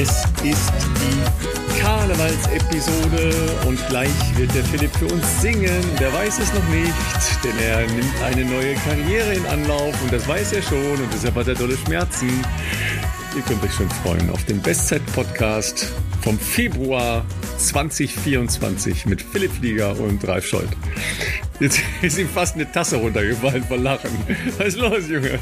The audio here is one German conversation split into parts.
Es ist die Karnevalsepisode und gleich wird der Philipp für uns singen. Der weiß es noch nicht, denn er nimmt eine neue Karriere in Anlauf und das weiß er schon und deshalb hat er dolle Schmerzen. Ihr könnt euch schon freuen auf den Bestzeit-Podcast vom Februar 2024 mit Philipp Flieger und Ralf Scholz. Jetzt ist ihm fast eine Tasse runtergefallen vor Lachen. Was ist los, Junge?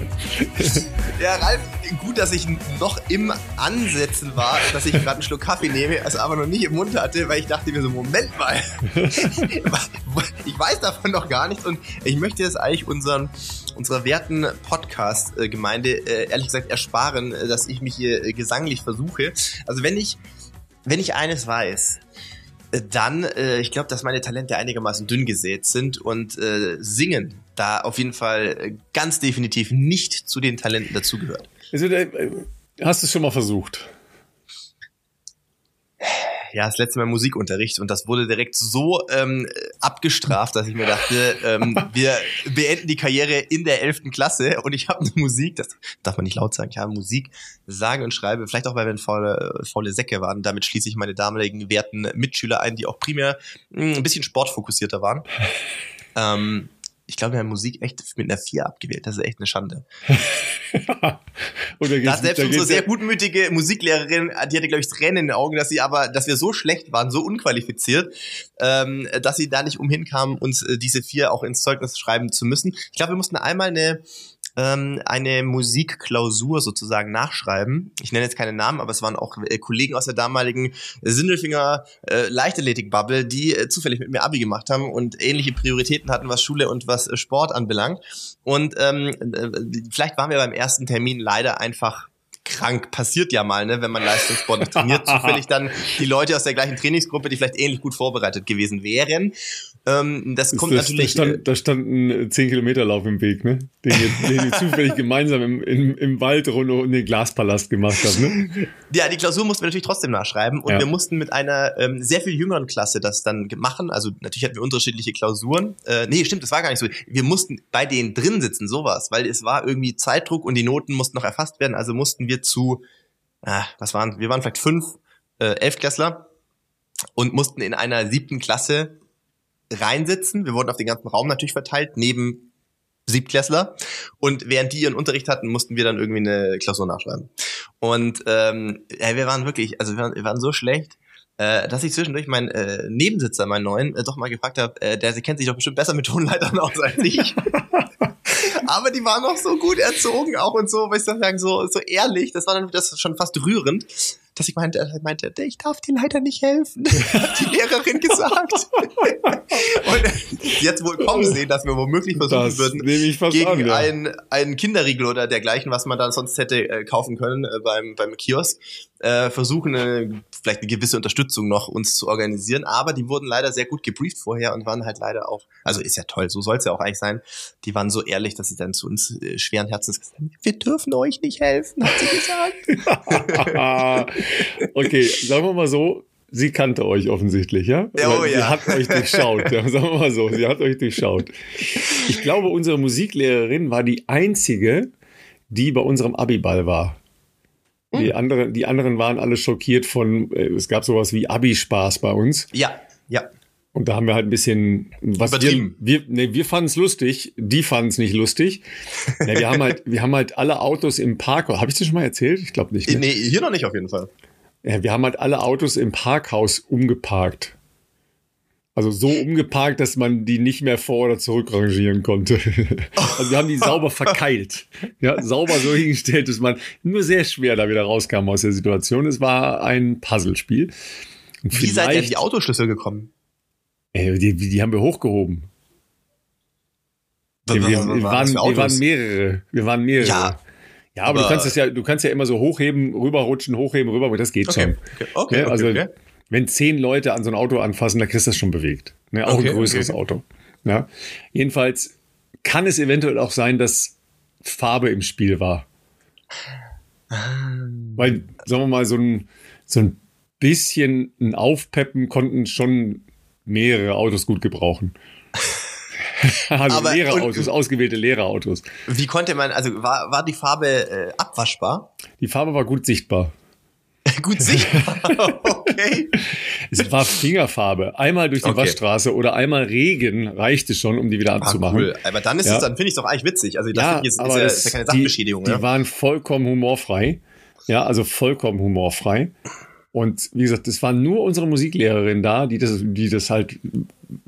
Ja, Ralf, gut, dass ich noch im Ansetzen war, dass ich gerade einen Schluck Kaffee nehme, also aber noch nicht im Mund hatte, weil ich dachte mir so, Moment mal, ich weiß davon noch gar nichts und ich möchte jetzt eigentlich unseren, unserer werten Podcast-Gemeinde äh, ehrlich gesagt ersparen, dass ich mich hier äh, gesanglich versuche. Also wenn ich, wenn ich eines weiß, dann, äh, ich glaube, dass meine Talente einigermaßen dünn gesät sind und äh, Singen da auf jeden Fall äh, ganz definitiv nicht zu den Talenten dazugehört. Also, äh, hast du es schon mal versucht? Ja, das letzte Mal Musikunterricht und das wurde direkt so ähm, abgestraft, dass ich mir dachte, ähm, wir beenden die Karriere in der elften Klasse und ich habe eine Musik, das darf man nicht laut sagen, ich habe Musik, sage und schreibe, vielleicht auch, weil wir ein faule, faule Säcke waren. Damit schließe ich meine damaligen werten Mitschüler ein, die auch primär mh, hm, ein bisschen sportfokussierter waren. ähm, ich glaube, wir haben Musik echt mit einer 4 abgewählt. Das ist echt eine Schande. Oder da hat selbst unsere sehr gutmütige Musiklehrerin, die hatte, glaube ich, Tränen in den Augen, dass sie aber, dass wir so schlecht waren, so unqualifiziert, ähm, dass sie da nicht umhin kam, uns äh, diese vier auch ins Zeugnis schreiben zu müssen. Ich glaube, wir mussten einmal eine ähm, eine Musikklausur sozusagen nachschreiben. Ich nenne jetzt keine Namen, aber es waren auch äh, Kollegen aus der damaligen Sindelfinger äh, Leichtathletik-Bubble, die äh, zufällig mit mir Abi gemacht haben und ähnliche Prioritäten hatten, was Schule und was äh, Sport anbelangt. Und ähm, äh, vielleicht waren wir beim ersten Termin leider einfach krank. Passiert ja mal, ne, wenn man Leistungssport trainiert. Zufällig dann die Leute aus der gleichen Trainingsgruppe, die vielleicht ähnlich gut vorbereitet gewesen wären. Ähm, das kommt das, natürlich. Da stand, äh, da stand ein 10 Kilometer Lauf im Weg, ne? Den den ihr zufällig gemeinsam im, im, im Wald rund um den Glaspalast gemacht habt, ne? Ja, die Klausur mussten wir natürlich trotzdem nachschreiben und ja. wir mussten mit einer ähm, sehr viel jüngeren Klasse das dann machen. Also natürlich hatten wir unterschiedliche Klausuren. Äh, nee, stimmt, das war gar nicht so. Wir mussten bei denen drin sitzen, sowas, weil es war irgendwie Zeitdruck und die Noten mussten noch erfasst werden. Also mussten wir wir zu, äh, was waren, wir waren vielleicht fünf äh, Elfklässler und mussten in einer siebten Klasse reinsitzen. Wir wurden auf den ganzen Raum natürlich verteilt, neben Siebtklässler. Und während die ihren Unterricht hatten, mussten wir dann irgendwie eine Klausur nachschreiben. Und ähm, ja, wir waren wirklich, also wir waren, wir waren so schlecht, äh, dass ich zwischendurch meinen äh, Nebensitzer, meinen neuen, äh, doch mal gefragt habe, äh, der kennt sich doch bestimmt besser mit Tonleitern aus als ich. aber die waren auch so gut erzogen auch und so, weil ich sagen, so, so ehrlich, das war dann das schon fast rührend, dass ich meinte, er meinte, ich darf dir leider nicht helfen, hat die Lehrerin gesagt. und jetzt wohl kommen sehen, dass wir womöglich versuchen das würden, gegen an, ja. einen, einen Kinderriegel oder dergleichen, was man dann sonst hätte äh, kaufen können äh, beim, beim Kiosk, äh, versuchen, vielleicht eine gewisse Unterstützung noch uns zu organisieren. Aber die wurden leider sehr gut gebrieft vorher und waren halt leider auch, also ist ja toll, so soll es ja auch eigentlich sein. Die waren so ehrlich, dass sie dann zu uns äh, schweren Herzens gesagt haben, wir dürfen euch nicht helfen, hat sie gesagt. okay, sagen wir mal so, sie kannte euch offensichtlich, ja? Oh, ja. Sie hat euch durchschaut, ja, sagen wir mal so, sie hat euch durchschaut. Ich glaube, unsere Musiklehrerin war die einzige, die bei unserem Abiball war. Die, hm. anderen, die anderen waren alle schockiert von, äh, es gab sowas wie Abi-Spaß bei uns. Ja, ja. Und da haben wir halt ein bisschen was wir, wir, nee, wir fanden es lustig, die fanden es nicht lustig. Ja, wir haben halt, wir haben halt alle Autos im Park. Habe ich das schon mal erzählt? Ich glaube nicht. Ne? Nee, hier noch nicht auf jeden Fall. Ja, wir haben halt alle Autos im Parkhaus umgeparkt. Also so umgeparkt, dass man die nicht mehr vor oder zurück rangieren konnte. Also wir haben die sauber verkeilt. Ja, sauber so hingestellt, dass man nur sehr schwer da wieder rauskam aus der Situation. Es war ein Puzzlespiel. Wie seid ihr die Autoschlüssel gekommen? Ey, die, die haben wir hochgehoben. Wir, wir, wir, waren, wir waren mehrere. Wir waren mehrere. Ja, ja, aber, aber, du kannst es ja, du kannst ja immer so hochheben, rüberrutschen, hochheben, rüber, aber das geht okay, schon. Okay, okay, ja, also, okay, wenn zehn Leute an so ein Auto anfassen, dann kriegst du das schon bewegt. Ne? Auch ein größeres Auto. Ja. Jedenfalls kann es eventuell auch sein, dass Farbe im Spiel war. Weil, sagen wir mal, so ein, so ein bisschen ein Aufpeppen konnten schon mehrere Autos gut gebrauchen. also Aber, Lehrerautos, ausgewählte Lehrerautos. Wie konnte man, also war, war die Farbe äh, abwaschbar? Die Farbe war gut sichtbar. gut sichtbar. okay. Es war Fingerfarbe. Einmal durch die okay. Waschstraße oder einmal Regen reichte schon, um die wieder ah, abzumachen. Ah, cool. Aber dann ist ja. es, dann finde ich es doch eigentlich witzig. Also das ja, ist, ist, ja, ist, ja, keine Sachbeschädigung. Die, die waren vollkommen humorfrei. Ja, also vollkommen humorfrei. Und wie gesagt, es war nur unsere Musiklehrerin da, die das, die das halt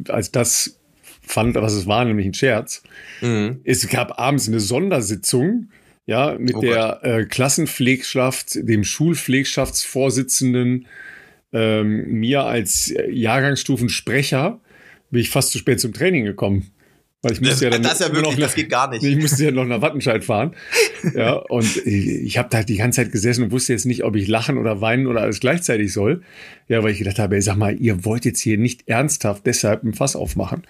als das fand, was es war, nämlich ein Scherz. Mhm. Es gab abends eine Sondersitzung, ja, mit oh der äh, Klassenpflegschaft, dem Schulpflegschaftsvorsitzenden, ähm, mir als Jahrgangsstufensprecher, bin ich fast zu spät zum Training gekommen. Weil ich musste ja dann das, ja wirklich, noch, das geht gar nicht. Ich musste ja noch nach Wattenscheid fahren. ja, und ich, habe da die ganze Zeit gesessen und wusste jetzt nicht, ob ich lachen oder weinen oder alles gleichzeitig soll. Ja, weil ich gedacht habe, ey, sag mal, ihr wollt jetzt hier nicht ernsthaft deshalb ein Fass aufmachen.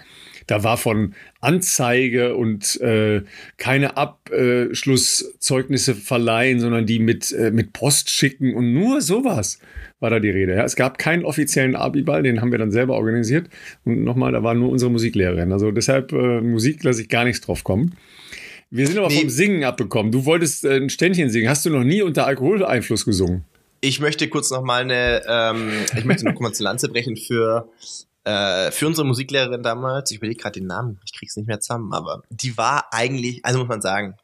Da war von Anzeige und äh, keine Abschlusszeugnisse verleihen, sondern die mit, äh, mit Post schicken und nur sowas war da die Rede. Ja. Es gab keinen offiziellen Abiball, den haben wir dann selber organisiert. Und nochmal, da war nur unsere Musiklehrerin. Also deshalb äh, Musik lasse ich gar nichts drauf kommen. Wir sind aber nee. vom Singen abbekommen. Du wolltest äh, ein Ständchen singen. Hast du noch nie unter Alkoholeinfluss gesungen? Ich möchte kurz noch mal eine, ähm, ich möchte noch kurz eine Lanze brechen für äh, für unsere Musiklehrerin damals, ich überlege gerade den Namen, ich krieg's nicht mehr zusammen, aber die war eigentlich, also muss man sagen,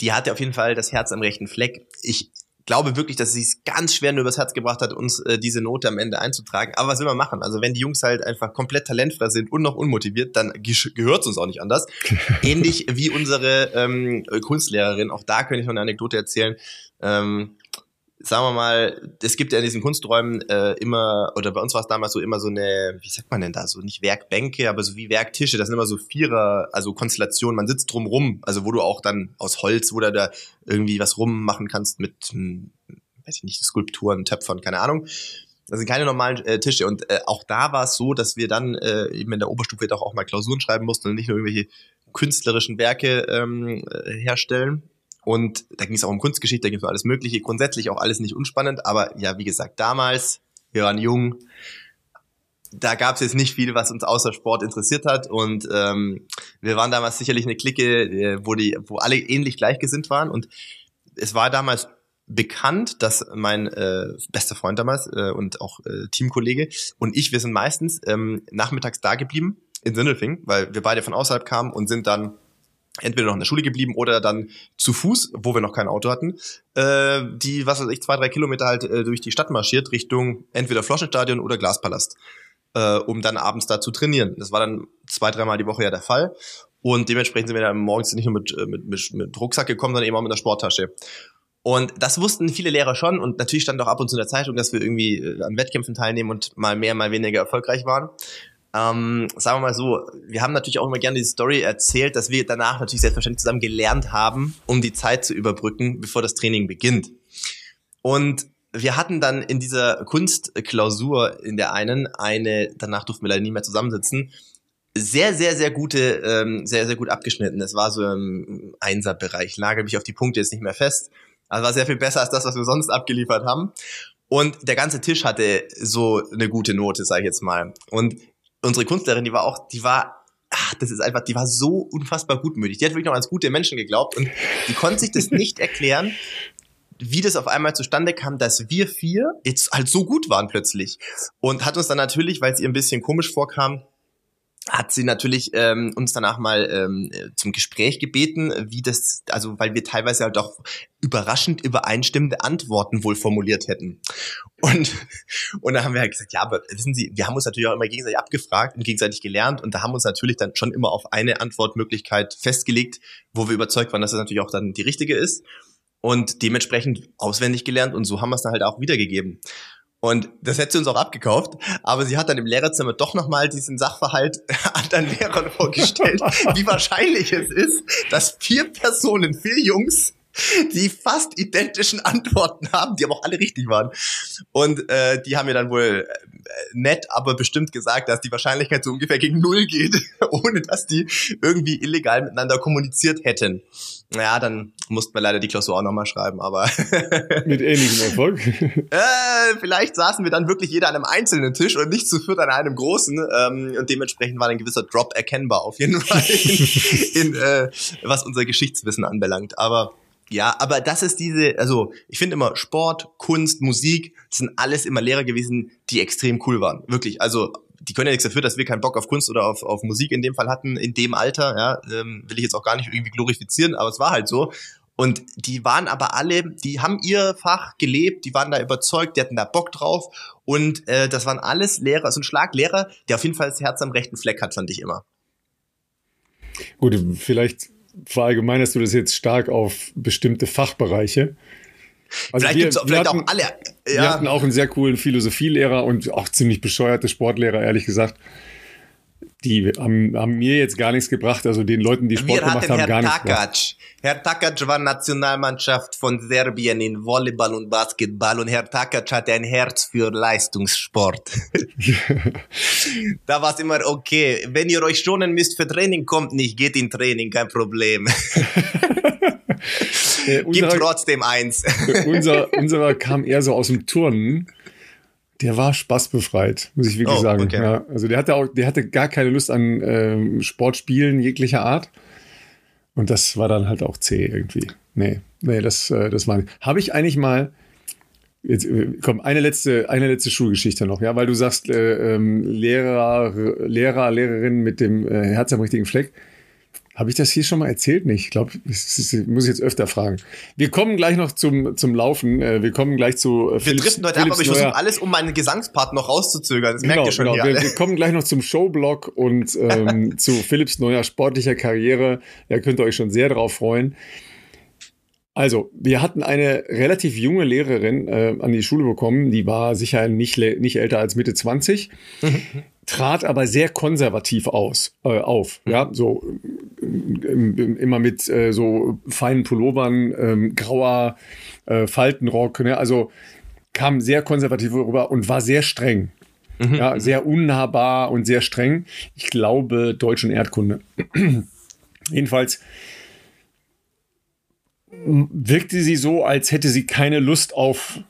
die hatte auf jeden Fall das Herz am rechten Fleck. Ich glaube wirklich, dass sie es ganz schwer nur übers Herz gebracht hat, uns äh, diese Note am Ende einzutragen. Aber was will man machen? Also wenn die Jungs halt einfach komplett talentfrei sind und noch unmotiviert, dann gehört es uns auch nicht anders. Ähnlich wie unsere ähm, Kunstlehrerin. Auch da könnte ich noch eine Anekdote erzählen. Ähm, sagen wir mal, es gibt ja in diesen Kunsträumen äh, immer, oder bei uns war es damals so immer so eine, wie sagt man denn da, so nicht Werkbänke, aber so wie Werktische, das sind immer so Vierer, also Konstellationen, man sitzt drum rum, also wo du auch dann aus Holz, wo du da irgendwie was rummachen kannst mit, hm, weiß ich nicht, Skulpturen, Töpfern, keine Ahnung. Das sind keine normalen äh, Tische. Und äh, auch da war es so, dass wir dann äh, eben in der Oberstufe doch auch mal Klausuren schreiben mussten und nicht nur irgendwelche künstlerischen Werke ähm, äh, herstellen. Und da ging es auch um Kunstgeschichte, da ging es um alles Mögliche. Grundsätzlich auch alles nicht unspannend, aber ja, wie gesagt, damals, wir waren jung, da gab es jetzt nicht viel, was uns außer Sport interessiert hat. Und ähm, wir waren damals sicherlich eine Clique, äh, wo, die, wo alle ähnlich gleichgesinnt waren. Und es war damals bekannt, dass mein äh, bester Freund damals äh, und auch äh, Teamkollege und ich, wir sind meistens ähm, nachmittags da geblieben in Sindelfing, weil wir beide von außerhalb kamen und sind dann entweder noch in der Schule geblieben oder dann zu Fuß, wo wir noch kein Auto hatten, äh, die, was weiß ich, zwei, drei Kilometer halt äh, durch die Stadt marschiert, Richtung entweder Floschenstadion oder Glaspalast, äh, um dann abends da zu trainieren. Das war dann zwei, dreimal die Woche ja der Fall. Und dementsprechend sind wir dann morgens nicht nur mit, äh, mit, mit, mit Rucksack gekommen, sondern eben auch mit der Sporttasche. Und das wussten viele Lehrer schon und natürlich stand auch ab und zu in der Zeitung, dass wir irgendwie äh, an Wettkämpfen teilnehmen und mal mehr, mal weniger erfolgreich waren. Ähm, sagen wir mal so, wir haben natürlich auch immer gerne die Story erzählt, dass wir danach natürlich selbstverständlich zusammen gelernt haben, um die Zeit zu überbrücken, bevor das Training beginnt. Und wir hatten dann in dieser Kunstklausur in der einen eine, danach durften wir leider nie mehr zusammensitzen, sehr, sehr, sehr gute, ähm, sehr, sehr gut abgeschnitten. Das war so im Einser-Bereich, nagel mich auf die Punkte jetzt nicht mehr fest. Also war sehr viel besser als das, was wir sonst abgeliefert haben. Und der ganze Tisch hatte so eine gute Note, sage ich jetzt mal. Und unsere Künstlerin, die war auch, die war, ach, das ist einfach, die war so unfassbar gutmütig. Die hat wirklich noch ans gute Menschen geglaubt und die konnte sich das nicht erklären, wie das auf einmal zustande kam, dass wir vier jetzt halt so gut waren plötzlich. Und hat uns dann natürlich, weil es ihr ein bisschen komisch vorkam, hat sie natürlich ähm, uns danach mal ähm, zum Gespräch gebeten, wie das, also weil wir teilweise halt auch überraschend übereinstimmende Antworten wohl formuliert hätten. Und, und da haben wir halt gesagt, ja, aber wissen Sie, wir haben uns natürlich auch immer gegenseitig abgefragt und gegenseitig gelernt und da haben uns natürlich dann schon immer auf eine Antwortmöglichkeit festgelegt, wo wir überzeugt waren, dass das natürlich auch dann die richtige ist und dementsprechend auswendig gelernt und so haben wir es dann halt auch wiedergegeben. Und das hätte sie uns auch abgekauft. Aber sie hat dann im Lehrerzimmer doch nochmal diesen Sachverhalt anderen Lehrern vorgestellt, wie wahrscheinlich es ist, dass vier Personen, vier Jungs, die fast identischen Antworten haben, die aber auch alle richtig waren. Und äh, die haben mir dann wohl nett, aber bestimmt gesagt, dass die Wahrscheinlichkeit so ungefähr gegen Null geht, ohne dass die irgendwie illegal miteinander kommuniziert hätten. Naja, dann mussten wir leider die Klausur auch nochmal schreiben, aber. Mit ähnlichem Erfolg? äh, vielleicht saßen wir dann wirklich jeder an einem einzelnen Tisch und nicht zu viert an einem großen. Ähm, und dementsprechend war ein gewisser Drop erkennbar, auf jeden Fall, in, in äh, was unser Geschichtswissen anbelangt. Aber Ja, aber das ist diese, also ich finde immer Sport, Kunst, Musik, das sind alles immer Lehrer gewesen, die extrem cool waren. Wirklich. Also die können ja nichts dafür, dass wir keinen Bock auf Kunst oder auf, auf Musik in dem Fall hatten, in dem Alter, ja, ähm, will ich jetzt auch gar nicht irgendwie glorifizieren, aber es war halt so. Und die waren aber alle, die haben ihr Fach gelebt, die waren da überzeugt, die hatten da Bock drauf. Und äh, das waren alles Lehrer, so ein Schlaglehrer, der auf jeden Fall das Herz am rechten Fleck hat, fand ich immer. Gut, vielleicht verallgemeinerst du das jetzt stark auf bestimmte Fachbereiche. Also vielleicht wir, gibt's auch, vielleicht hatten, auch alle. Ja. Wir hatten auch einen sehr coolen Philosophielehrer und auch ziemlich bescheuerte Sportlehrer, ehrlich gesagt die haben, haben mir jetzt gar nichts gebracht, also den Leuten, die Sport gemacht haben, Herr gar nichts gebracht. Herr Takac war Nationalmannschaft von Serbien in Volleyball und Basketball und Herr Takac hatte ein Herz für Leistungssport. da war es immer okay. Wenn ihr euch schonen müsst für Training, kommt nicht, geht in Training, kein Problem. äh, unserer, Gibt trotzdem eins. unser, unserer kam eher so aus dem Turnen der war spaßbefreit, muss ich wirklich oh, sagen. Okay. Ja, also der hatte auch, der hatte gar keine Lust an ähm, Sportspielen jeglicher Art. Und das war dann halt auch zäh irgendwie. Nee, nee, das, äh, das war nicht. Habe ich eigentlich mal, jetzt, äh, komm, eine letzte, eine letzte Schulgeschichte noch, ja, weil du sagst, äh, ähm, Lehrer, Lehrer, Lehrerin mit dem äh, Herz am richtigen Fleck. Habe ich das hier schon mal erzählt? Nicht. Ich glaube, das muss ich jetzt öfter fragen. Wir kommen gleich noch zum, zum Laufen. Äh, wir kommen gleich zu äh, Wir driften heute ab, aber ich versuche alles, um meinen Gesangspart noch rauszuzögern. Das genau, merkt ihr schon genau. Wir, wir, kommen gleich noch zum Showblock und ähm, zu Philips neuer sportlicher Karriere. Da könnt ihr euch schon sehr drauf freuen. Also, wir hatten eine relativ junge Lehrerin äh, an die Schule bekommen, die war sicher nicht, nicht älter als Mitte 20, mhm. Trat aber sehr konservativ aus, äh, auf. Mhm. Ja, so immer mit äh, so feinen Pullovern, ähm, grauer äh, Faltenrock, ne? also kam sehr konservativ rüber und war sehr streng. Mhm. Ja, sehr unnahbar und sehr streng. Ich glaube, Deutsch und Erdkunde. Jedenfalls wirkte sie so, als hätte sie keine Lust auf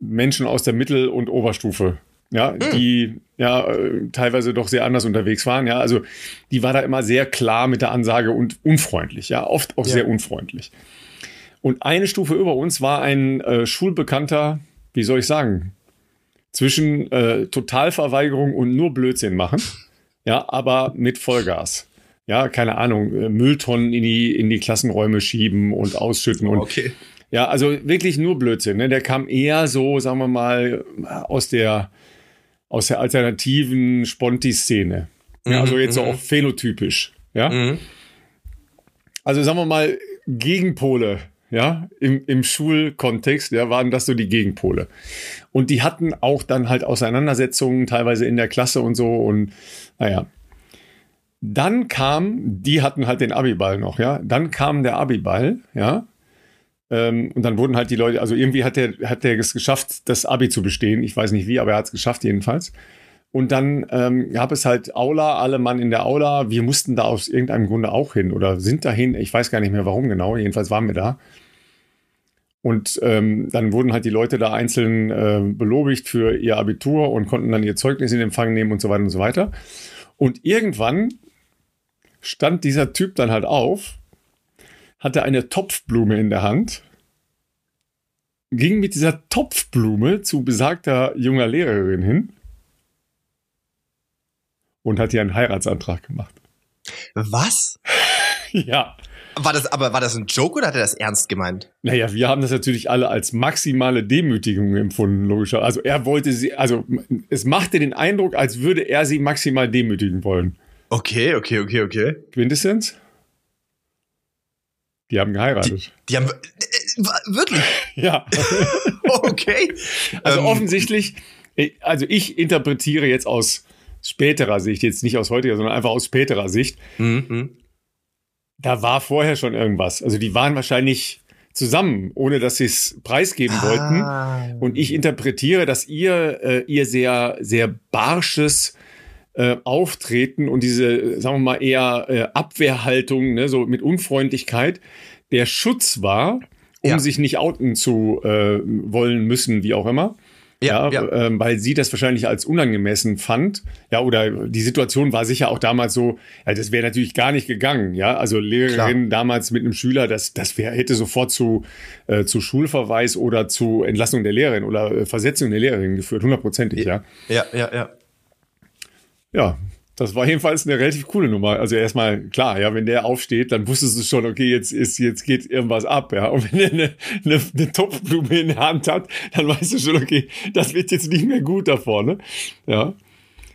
Menschen aus der Mittel- und Oberstufe. Ja, hm. die ja äh, teilweise doch sehr anders unterwegs waren. Ja, also die war da immer sehr klar mit der Ansage und unfreundlich. Ja, oft auch ja. sehr unfreundlich. Und eine Stufe über uns war ein äh, Schulbekannter, wie soll ich sagen, zwischen äh, Totalverweigerung und nur Blödsinn machen. Ja, aber mit Vollgas ja, keine Ahnung, äh, Mülltonnen in die, in die Klassenräume schieben und ausschütten. Und, okay. Ja, also wirklich nur Blödsinn. Ne? Der kam eher so, sagen wir mal, aus der, aus der alternativen Sponti-Szene. Mhm, ja, also jetzt so mhm. auch phänotypisch. Ja. Mhm. Also sagen wir mal, Gegenpole, ja, im, im Schulkontext, ja, waren das so die Gegenpole. Und die hatten auch dann halt Auseinandersetzungen, teilweise in der Klasse und so. Und naja, dann kam, die hatten halt den Abiball noch, ja. Dann kam der Abiball, ja. Ähm, und dann wurden halt die Leute, also irgendwie hat der, hat der es geschafft, das Abi zu bestehen. Ich weiß nicht wie, aber er hat es geschafft jedenfalls. Und dann ähm, gab es halt Aula, alle Mann in der Aula. Wir mussten da aus irgendeinem Grunde auch hin oder sind dahin. Ich weiß gar nicht mehr warum genau. Jedenfalls waren wir da. Und ähm, dann wurden halt die Leute da einzeln äh, belobigt für ihr Abitur und konnten dann ihr Zeugnis in Empfang nehmen und so weiter und so weiter. Und irgendwann stand dieser Typ dann halt auf, hatte eine Topfblume in der Hand, ging mit dieser Topfblume zu besagter junger Lehrerin hin und hat ihr einen Heiratsantrag gemacht. Was? ja. War das, aber war das ein Joke oder hat er das ernst gemeint? Naja, wir haben das natürlich alle als maximale Demütigung empfunden, logischer. Also er wollte sie, also es machte den Eindruck, als würde er sie maximal demütigen wollen. Okay, okay, okay, okay. Quintessenz? Die haben geheiratet. Die, die haben äh, wirklich? ja. okay. Also ähm, offensichtlich, also ich interpretiere jetzt aus späterer Sicht, jetzt nicht aus heutiger, sondern einfach aus späterer Sicht. Mhm. Da war vorher schon irgendwas. Also die waren wahrscheinlich zusammen, ohne dass sie es preisgeben ah. wollten. Und ich interpretiere, dass ihr, äh, ihr sehr, sehr barsches, äh, Auftreten und diese, sagen wir mal, eher äh, Abwehrhaltung, ne, so mit Unfreundlichkeit, der Schutz war, um ja. sich nicht outen zu äh, wollen müssen, wie auch immer. Ja, ja. Ähm, weil sie das wahrscheinlich als unangemessen fand. Ja, oder die Situation war sicher auch damals so, ja, das wäre natürlich gar nicht gegangen. Ja, also Lehrerin Klar. damals mit einem Schüler, das, das wär, hätte sofort zu, äh, zu Schulverweis oder zu Entlassung der Lehrerin oder äh, Versetzung der Lehrerin geführt, hundertprozentig, ja. Ja, ja, ja. Ja, das war jedenfalls eine relativ coole Nummer. Also erstmal, klar, ja, wenn der aufsteht, dann wusstest du schon, okay, jetzt ist, jetzt geht irgendwas ab, ja. Und wenn er eine, eine, eine Topfblume in der Hand hat, dann weißt du schon, okay, das wird jetzt nicht mehr gut da vorne, ja.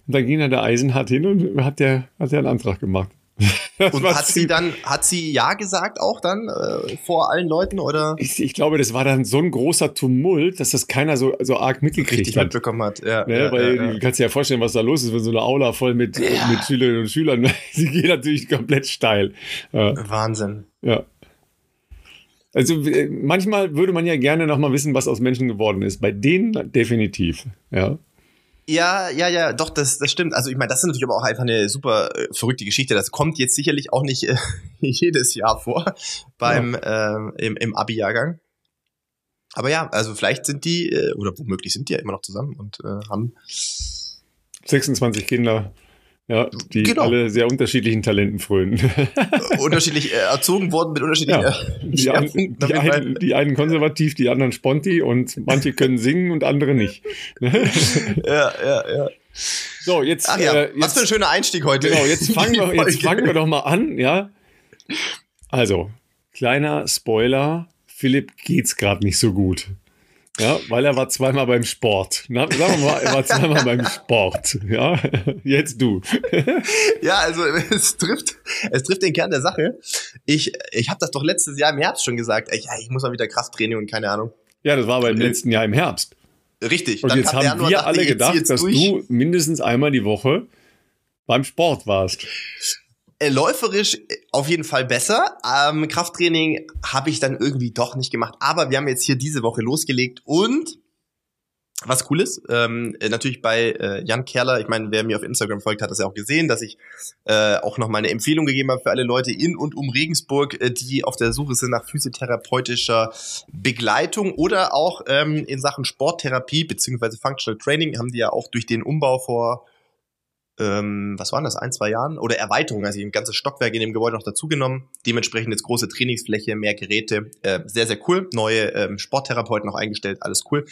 Und dann ging er der Eisenhart hin und hat der, hat der einen Antrag gemacht. und hat sie dann, hat sie ja gesagt auch dann äh, vor allen Leuten oder? Ich, ich, glaube, das war dann so ein großer Tumult, dass das keiner so, so arg mitgekriegt Richtig hat. mitbekommen hat. Ja, ne? ja, weil ja, ja. du kannst dir ja vorstellen, was da los ist, wenn so eine Aula voll mit, mit Schülerinnen und Schülern, sie geht natürlich komplett steil. Wahnsinn. Ja. Also manchmal würde man ja gerne noch mal wissen, was aus Menschen geworden ist. Bei denen definitiv. Ja. Ja, ja, ja, doch, das, das stimmt. Also ich meine, das ist natürlich aber auch einfach eine super äh, verrückte Geschichte. Das kommt jetzt sicherlich auch nicht äh, jedes Jahr vor beim ja. äh, im, im Abi-Jahrgang. Aber ja, also vielleicht sind die, äh, oder womöglich sind die ja immer noch zusammen und äh, haben 26 Kinder. Ja, die genau. alle sehr unterschiedlichen Talenten frönen. Unterschiedlich äh, erzogen worden mit unterschiedlichen ja. Äh, die, ein, die, einen, die, einen, konservativ, die anderen Sponti und manche können singen und andere nicht. ja, ja, ja. So, jetzt, Ach ja, äh, jetzt, was für ein schöner Einstieg heute. Genau, jetzt fangen wir, jetzt fangen wir doch mal an, ja. Also, kleiner Spoiler, Philipp geht's gerade nicht so gut. Ja, weil er war zweimal beim Sport. Na, sagen wir mal, er war zweimal beim Sport. Ja, jetzt du. ja, also es trifft, es trifft den Kern der Sache. Ich, ich habe das doch letztes Jahr im Herbst schon gesagt. Ich, ich muss mal wieder Krafttraining und keine Ahnung. Ja, das war aber im äh, letzten Jahr im Herbst. Richtig. Und jetzt haben wir alle gedacht, dass durch. du mindestens einmal die Woche beim Sport warst. Äh, läuferisch äh, auf jeden Fall besser. Ähm, Krafttraining habe ich dann irgendwie doch nicht gemacht. Aber wir haben jetzt hier diese Woche losgelegt und was cool ist, ähm, äh, natürlich bei äh, Jan Kerler, ich meine, wer mir auf Instagram folgt, hat das ja auch gesehen, dass ich äh, auch noch mal eine Empfehlung gegeben habe für alle Leute in und um Regensburg, äh, die auf der Suche sind nach physiotherapeutischer Begleitung oder auch ähm, in Sachen Sporttherapie beziehungsweise Functional Training haben die ja auch durch den Umbau vor ähm, was waren das, ein, zwei Jahren? Oder Erweiterung, also ein ganzes Stockwerk in dem Gebäude noch dazugenommen. Dementsprechend jetzt große Trainingsfläche, mehr Geräte. Äh, sehr, sehr cool. Neue ähm, Sporttherapeuten noch eingestellt, alles cool.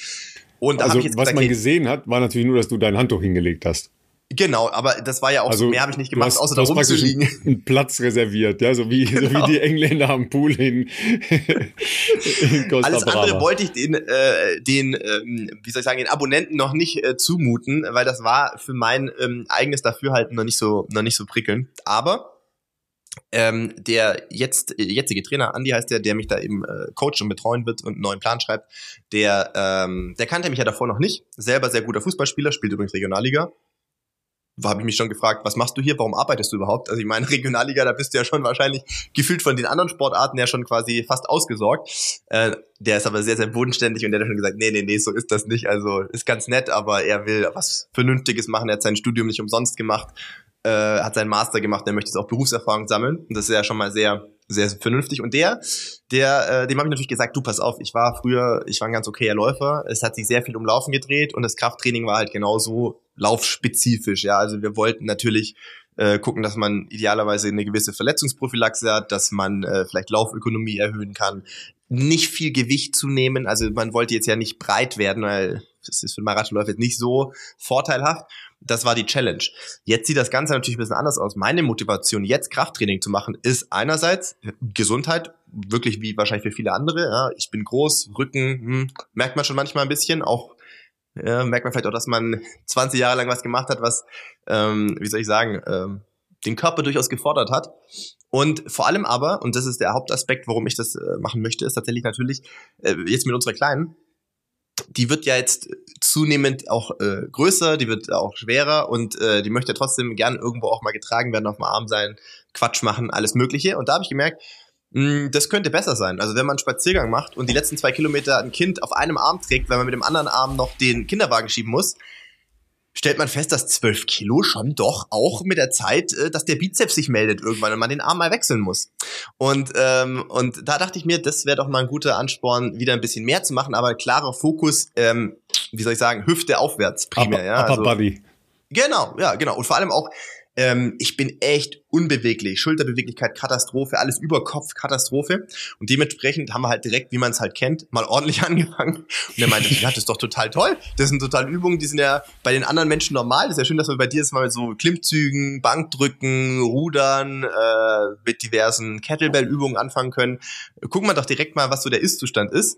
Und also, was gesagt, man gesehen hat, war natürlich nur, dass du dein Handtuch hingelegt hast. Genau, aber das war ja auch also, so, mehr habe ich nicht gemacht, hast, außer da rumzuliegen. Einen Platz reserviert, ja, so wie, genau. so wie genau. die Engländer am Pool in, in Costa Alles Brava. andere wollte ich den, äh, den ähm, wie soll ich sagen, den Abonnenten noch nicht äh, zumuten, weil das war für mein ähm, eigenes Dafürhalten noch nicht so, noch nicht so prickelnd. Aber ähm, der jetzt jetzige Trainer, Andy heißt der, der mich da eben äh, coacht und betreuen wird und einen neuen Plan schreibt, der, ähm, der kannte mich ja davor noch nicht. Selber sehr guter Fußballspieler, spielt übrigens Regionalliga habe ich mich schon gefragt, was machst du hier, warum arbeitest du überhaupt? Also ich meine, Regionalliga, da bist du ja schon wahrscheinlich gefühlt von den anderen Sportarten ja schon quasi fast ausgesorgt. Äh, der ist aber sehr, sehr bodenständig und der hat schon gesagt, nee, nee, nee, so ist das nicht. Also ist ganz nett, aber er will was Vernünftiges machen. Er hat sein Studium nicht umsonst gemacht, äh, hat seinen Master gemacht, er möchte jetzt auch Berufserfahrung sammeln. Und das ist ja schon mal sehr, sehr vernünftig. Und der, der, äh, dem habe ich natürlich gesagt, du pass auf, ich war früher, ich war ein ganz okayer Läufer. Es hat sich sehr viel um Laufen gedreht und das Krafttraining war halt genauso laufspezifisch. Ja, also wir wollten natürlich äh, gucken, dass man idealerweise eine gewisse Verletzungsprophylaxe hat, dass man äh, vielleicht Laufökonomie erhöhen kann, nicht viel Gewicht zu nehmen. Also man wollte jetzt ja nicht breit werden, weil das ist für Marathonläufer jetzt nicht so vorteilhaft. Das war die Challenge. Jetzt sieht das Ganze natürlich ein bisschen anders aus. Meine Motivation, jetzt Krafttraining zu machen, ist einerseits Gesundheit, wirklich wie wahrscheinlich für viele andere. Ja, ich bin groß, Rücken, hm, merkt man schon manchmal ein bisschen, auch ja, merkt man vielleicht auch, dass man 20 Jahre lang was gemacht hat, was, ähm, wie soll ich sagen, ähm, den Körper durchaus gefordert hat. Und vor allem aber, und das ist der Hauptaspekt, warum ich das äh, machen möchte, ist tatsächlich natürlich, äh, jetzt mit unserer Kleinen, die wird ja jetzt zunehmend auch äh, größer, die wird auch schwerer und äh, die möchte trotzdem gern irgendwo auch mal getragen werden, auf dem Arm sein, Quatsch machen, alles Mögliche. Und da habe ich gemerkt, mh, das könnte besser sein. Also wenn man einen Spaziergang macht und die letzten zwei Kilometer ein Kind auf einem Arm trägt, weil man mit dem anderen Arm noch den Kinderwagen schieben muss, stellt man fest, dass 12 Kilo schon doch auch mit der Zeit, äh, dass der Bizeps sich meldet irgendwann und man den Arm mal wechseln muss. Und, ähm, und da dachte ich mir, das wäre doch mal ein guter Ansporn, wieder ein bisschen mehr zu machen, aber klarer Fokus, ähm, wie soll ich sagen, Hüfte aufwärts primär. Upper, ja, upper also, Body. Genau, ja, genau. Und vor allem auch, ähm, ich bin echt unbeweglich. Schulterbeweglichkeit, Katastrophe, alles über Kopf, Katastrophe. Und dementsprechend haben wir halt direkt, wie man es halt kennt, mal ordentlich angefangen. Und er meinte, ja, das ist doch total toll. Das sind total Übungen, die sind ja bei den anderen Menschen normal. Das ist ja schön, dass wir bei dir jetzt mal mit so Klimmzügen, Bankdrücken, Rudern, äh, mit diversen Kettlebell-Übungen anfangen können. Gucken wir doch direkt mal, was so der Ist-Zustand ist.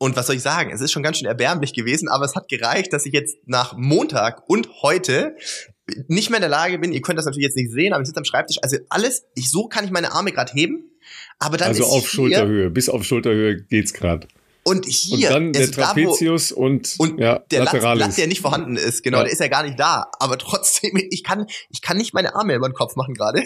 Und was soll ich sagen? Es ist schon ganz schön erbärmlich gewesen, aber es hat gereicht, dass ich jetzt nach Montag und heute nicht mehr in der Lage bin, ihr könnt das natürlich jetzt nicht sehen, aber ich sitze am Schreibtisch, also alles, ich so kann ich meine Arme gerade heben, aber dann Also ist auf hier, Schulterhöhe, bis auf Schulterhöhe geht's gerade. und Und hier dann der also da, wo- Trapezius und, und ja, der Lateralis. Latz, der nicht vorhanden ist, genau, Ja. der ist ja gar nicht da. Aber trotzdem, ich kann, ich kann nicht meine Arme über den Kopf machen gerade.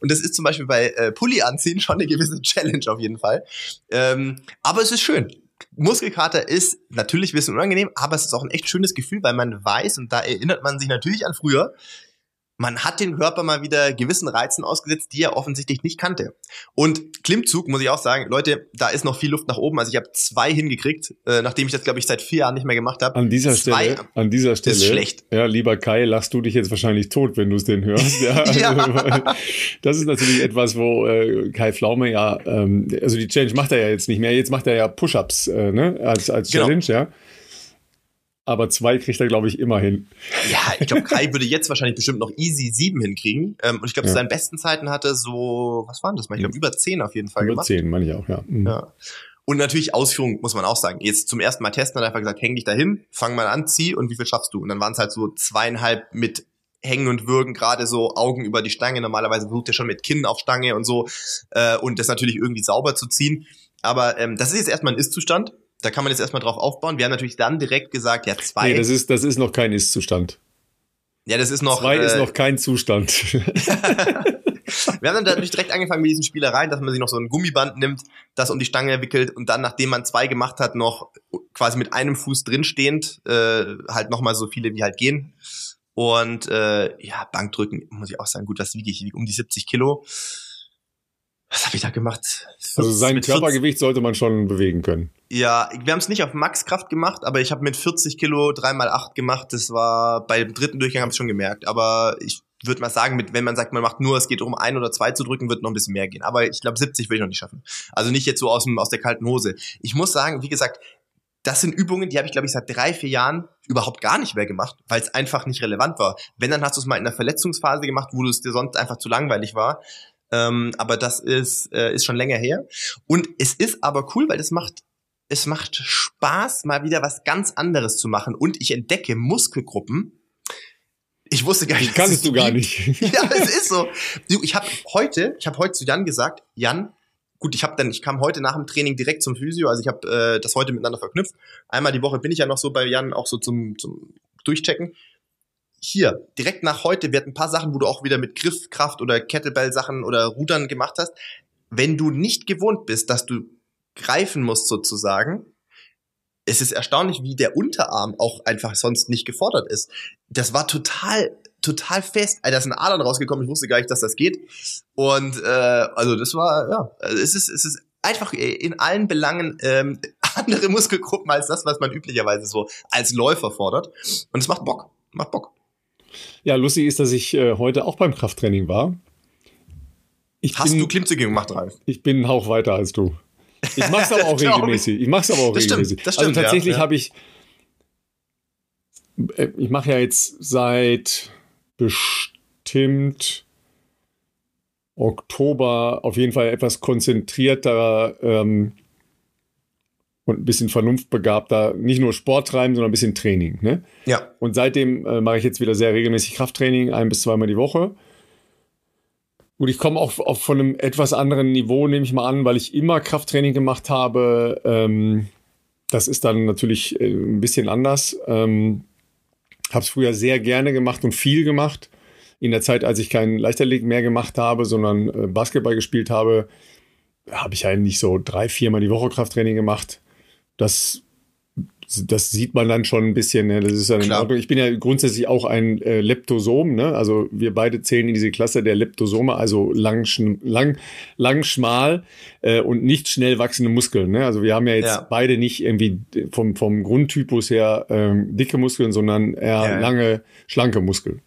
Und das ist zum Beispiel bei äh, Pulli anziehen schon eine gewisse Challenge auf jeden Fall. Ähm, aber es ist schön. Muskelkater ist natürlich ein bisschen unangenehm, aber es ist auch ein echt schönes Gefühl, weil man weiß, und da erinnert man sich natürlich an früher, man hat den Körper mal wieder gewissen Reizen ausgesetzt, die er offensichtlich nicht kannte. Und Klimmzug, muss ich auch sagen, Leute, da ist noch viel Luft nach oben. Also ich habe zwei hingekriegt, äh, nachdem ich das, glaube ich, seit vier Jahren nicht mehr gemacht habe. An dieser Zwei- Stelle, an dieser Stelle, schlecht. ja, lieber Kai, lachst du dich jetzt wahrscheinlich tot, wenn du es denn hörst. Ja, Ja. Das ist natürlich etwas, wo äh, Kai Pflaume ja, ähm, also die Challenge macht er ja jetzt nicht mehr. Jetzt macht er ja Push-ups äh, ne, als als Genau. Challenge, ja. Aber zwei kriegt er, glaube ich, immer hin. Ja, ich glaube, Kai würde jetzt wahrscheinlich bestimmt noch easy sieben hinkriegen. Ähm, und ich glaube, Ja. zu seinen besten Zeiten hatte so, was waren das mal? Ich glaube, über zehn auf jeden Fall Über gemacht. zehn, meine ich auch, ja. Mhm. Ja. Und natürlich Ausführung, muss man auch sagen. Jetzt zum ersten Mal testen, hat er einfach gesagt, häng dich dahin, fang mal an, zieh und wie viel schaffst du? Und dann waren es halt so zweieinhalb mit Hängen und Würgen, gerade so Augen über die Stange. Normalerweise versucht er schon mit Kinn auf Stange und so. Äh, und das natürlich irgendwie sauber zu ziehen. Aber ähm, das ist jetzt erstmal ein Ist-Zustand. Da kann man jetzt erstmal drauf aufbauen. Wir haben natürlich dann direkt gesagt, ja, zwei. Nee, das ist, das ist noch kein Ist-Zustand. ja, das ist noch. Zwei äh, ist noch kein Zustand. Wir haben dann natürlich direkt angefangen mit diesen Spielereien, dass man sich noch so ein Gummiband nimmt, das um die Stange wickelt und dann, nachdem man zwei gemacht hat, noch quasi mit einem Fuß drinstehend, äh, halt nochmal so viele wie halt gehen. Und äh, ja, Bankdrücken, muss ich auch sagen, gut, was wiege ich? Ich wiege um die 70 Kilo. Was habe ich da gemacht? Also sein Mit 40 Körpergewicht sollte man schon bewegen können. Ja, wir haben es nicht auf Maxkraft gemacht, aber ich habe mit 40 Kilo 3x8 gemacht. Das war bei dem dritten Durchgang habe ich schon gemerkt. Aber ich würde mal sagen, mit, wenn man sagt, man macht nur, es geht um ein oder zwei zu drücken, wird noch ein bisschen mehr gehen. Aber ich glaube, 70 will ich noch nicht schaffen. Also nicht jetzt so aus, dem, aus der kalten Hose. Ich muss sagen, wie gesagt, das sind Übungen, die habe ich, glaube ich, seit drei, vier Jahren überhaupt gar nicht mehr gemacht, weil es einfach nicht relevant war. Wenn, dann hast du es mal in einer Verletzungsphase gemacht, wo es dir sonst einfach zu langweilig war. Ähm, aber das ist, äh, ist schon länger her. Und es ist aber cool, weil das macht es macht Spaß, mal wieder was ganz anderes zu machen. Und ich entdecke Muskelgruppen. Ich wusste gar nicht, dass Kannst es du die gar nicht. Ja, es ist so. Ich habe heute, ich habe heute zu Jan gesagt, Jan, gut, ich habe dann, ich kam heute nach dem Training direkt zum Physio, also ich habe äh, das heute miteinander verknüpft. Einmal die Woche bin ich ja noch so bei Jan auch so zum zum Durchchecken. Hier, direkt nach heute werden ein paar Sachen, wo du auch wieder mit Griffkraft oder Kettlebell-Sachen oder Rudern gemacht hast. Wenn du nicht gewohnt bist, dass du greifen musst sozusagen, es ist erstaunlich, wie der Unterarm auch einfach sonst nicht gefordert ist. Das war total, total fest. Alter, da sind Adern rausgekommen. Ich wusste gar nicht, dass das geht. Und äh, also das war, ja, also es ist, es ist einfach in allen Belangen ähm, andere Muskelgruppen als das, was man üblicherweise so als Läufer fordert. Und es macht Bock. Macht Bock. Ja, lustig ist, dass ich äh, heute auch beim Krafttraining war. Ich Hast bin, du Klimmzüge gemacht, Ralf? Ich bin einen Hauch weiter als du. Ich mach's aber auch regelmäßig. Ich mach's aber auch Das stimmt, regelmäßig. das stimmt, also tatsächlich ja, ja. habe ich, äh, ich mache ja jetzt seit bestimmt Oktober auf jeden Fall etwas konzentrierter ähm, und ein bisschen vernunftbegabter, nicht nur Sport treiben, sondern ein bisschen Training. Ne? Ja. Und seitdem äh, mache ich jetzt wieder sehr regelmäßig Krafttraining, ein bis zweimal die Woche. Und ich komme auch, auch von einem etwas anderen Niveau, nehme ich mal an, weil ich immer Krafttraining gemacht habe. Ähm, das ist dann natürlich äh, ein bisschen anders. Ähm, habe es früher sehr gerne gemacht und viel gemacht. In der Zeit, als ich kein Leichtathletik mehr gemacht habe, sondern äh, Basketball gespielt habe, habe ich eigentlich so drei, viermal die Woche Krafttraining gemacht. Das das sieht man dann schon ein bisschen. Ne? Das ist dann in Ordnung. Ich bin ja grundsätzlich auch ein äh, Leptosom. Ne? Also wir beide zählen in diese Klasse der Leptosome, also lang, lang, lang schmal äh, und nicht schnell wachsende Muskeln. Ne? Also wir haben ja jetzt ja. beide nicht irgendwie vom, vom Grundtypus her ähm, dicke Muskeln, sondern eher ja. lange, schlanke Muskeln.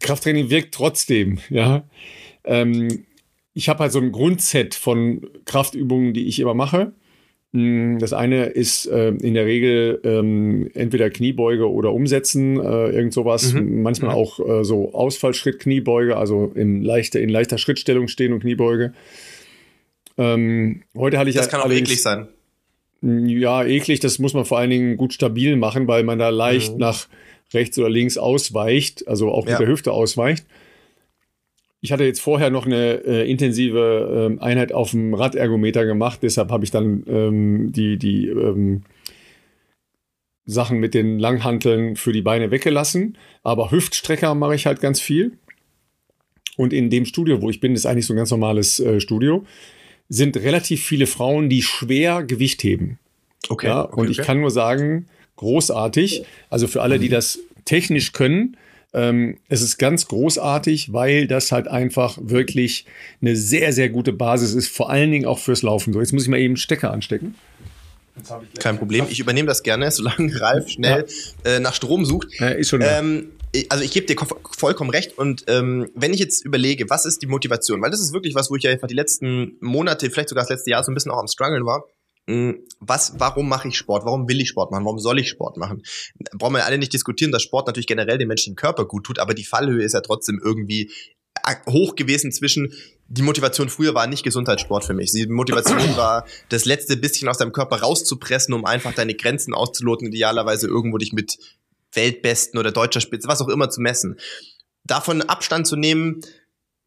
Krafttraining wirkt trotzdem, ja. Ähm, ich habe halt so ein Grundset von Kraftübungen, die ich immer mache. Hm, das eine ist äh, in der Regel ähm, entweder Kniebeuge oder Umsetzen, äh, irgend sowas. Mhm. Manchmal mhm. auch äh, so Ausfallschritt, Kniebeuge, also in, leichte, in leichter Schrittstellung stehen und Kniebeuge. Ähm, heute hatte ich das kann auch eklig sein. Ja, eklig, das muss man vor allen Dingen gut stabil machen, weil man da leicht mhm. nach rechts oder links ausweicht, also auch mit ja. der Hüfte ausweicht. Ich hatte jetzt vorher noch eine äh, intensive äh, Einheit auf dem Radergometer gemacht, deshalb habe ich dann ähm, die, die ähm, Sachen mit den Langhanteln für die Beine weggelassen. Aber Hüftstrecker mache ich halt ganz viel. Und in dem Studio, wo ich bin, ist eigentlich so ein ganz normales äh, Studio, sind relativ viele Frauen, die schwer Gewicht heben. Okay. Ja, okay und ich okay. kann nur sagen, großartig. Also für alle, die mhm. das technisch können, ähm, es ist ganz großartig, weil das halt einfach wirklich eine sehr, sehr gute Basis ist, vor allen Dingen auch fürs Laufen. So, jetzt muss ich mal eben Stecker anstecken. Kein Problem, ich übernehme das gerne, solange Ralf schnell ja. äh, nach Strom sucht. Ja, ist schon ähm, also ich gebe dir vollkommen recht und ähm, wenn ich jetzt überlege, was ist die Motivation, weil das ist wirklich was, wo ich ja einfach die letzten Monate, vielleicht sogar das letzte Jahr so ein bisschen auch am struggeln war, was, warum mache ich Sport? Warum will ich Sport machen? Warum soll ich Sport machen? Brauchen wir alle nicht diskutieren, dass Sport natürlich generell dem menschlichen Körper gut tut, aber die Fallhöhe ist ja trotzdem irgendwie hoch gewesen zwischen die Motivation früher war nicht Gesundheitssport für mich. Die Motivation war, das letzte bisschen aus deinem Körper rauszupressen, um einfach deine Grenzen auszuloten, idealerweise irgendwo dich mit Weltbesten oder deutscher Spitze, was auch immer zu messen. Davon Abstand zu nehmen,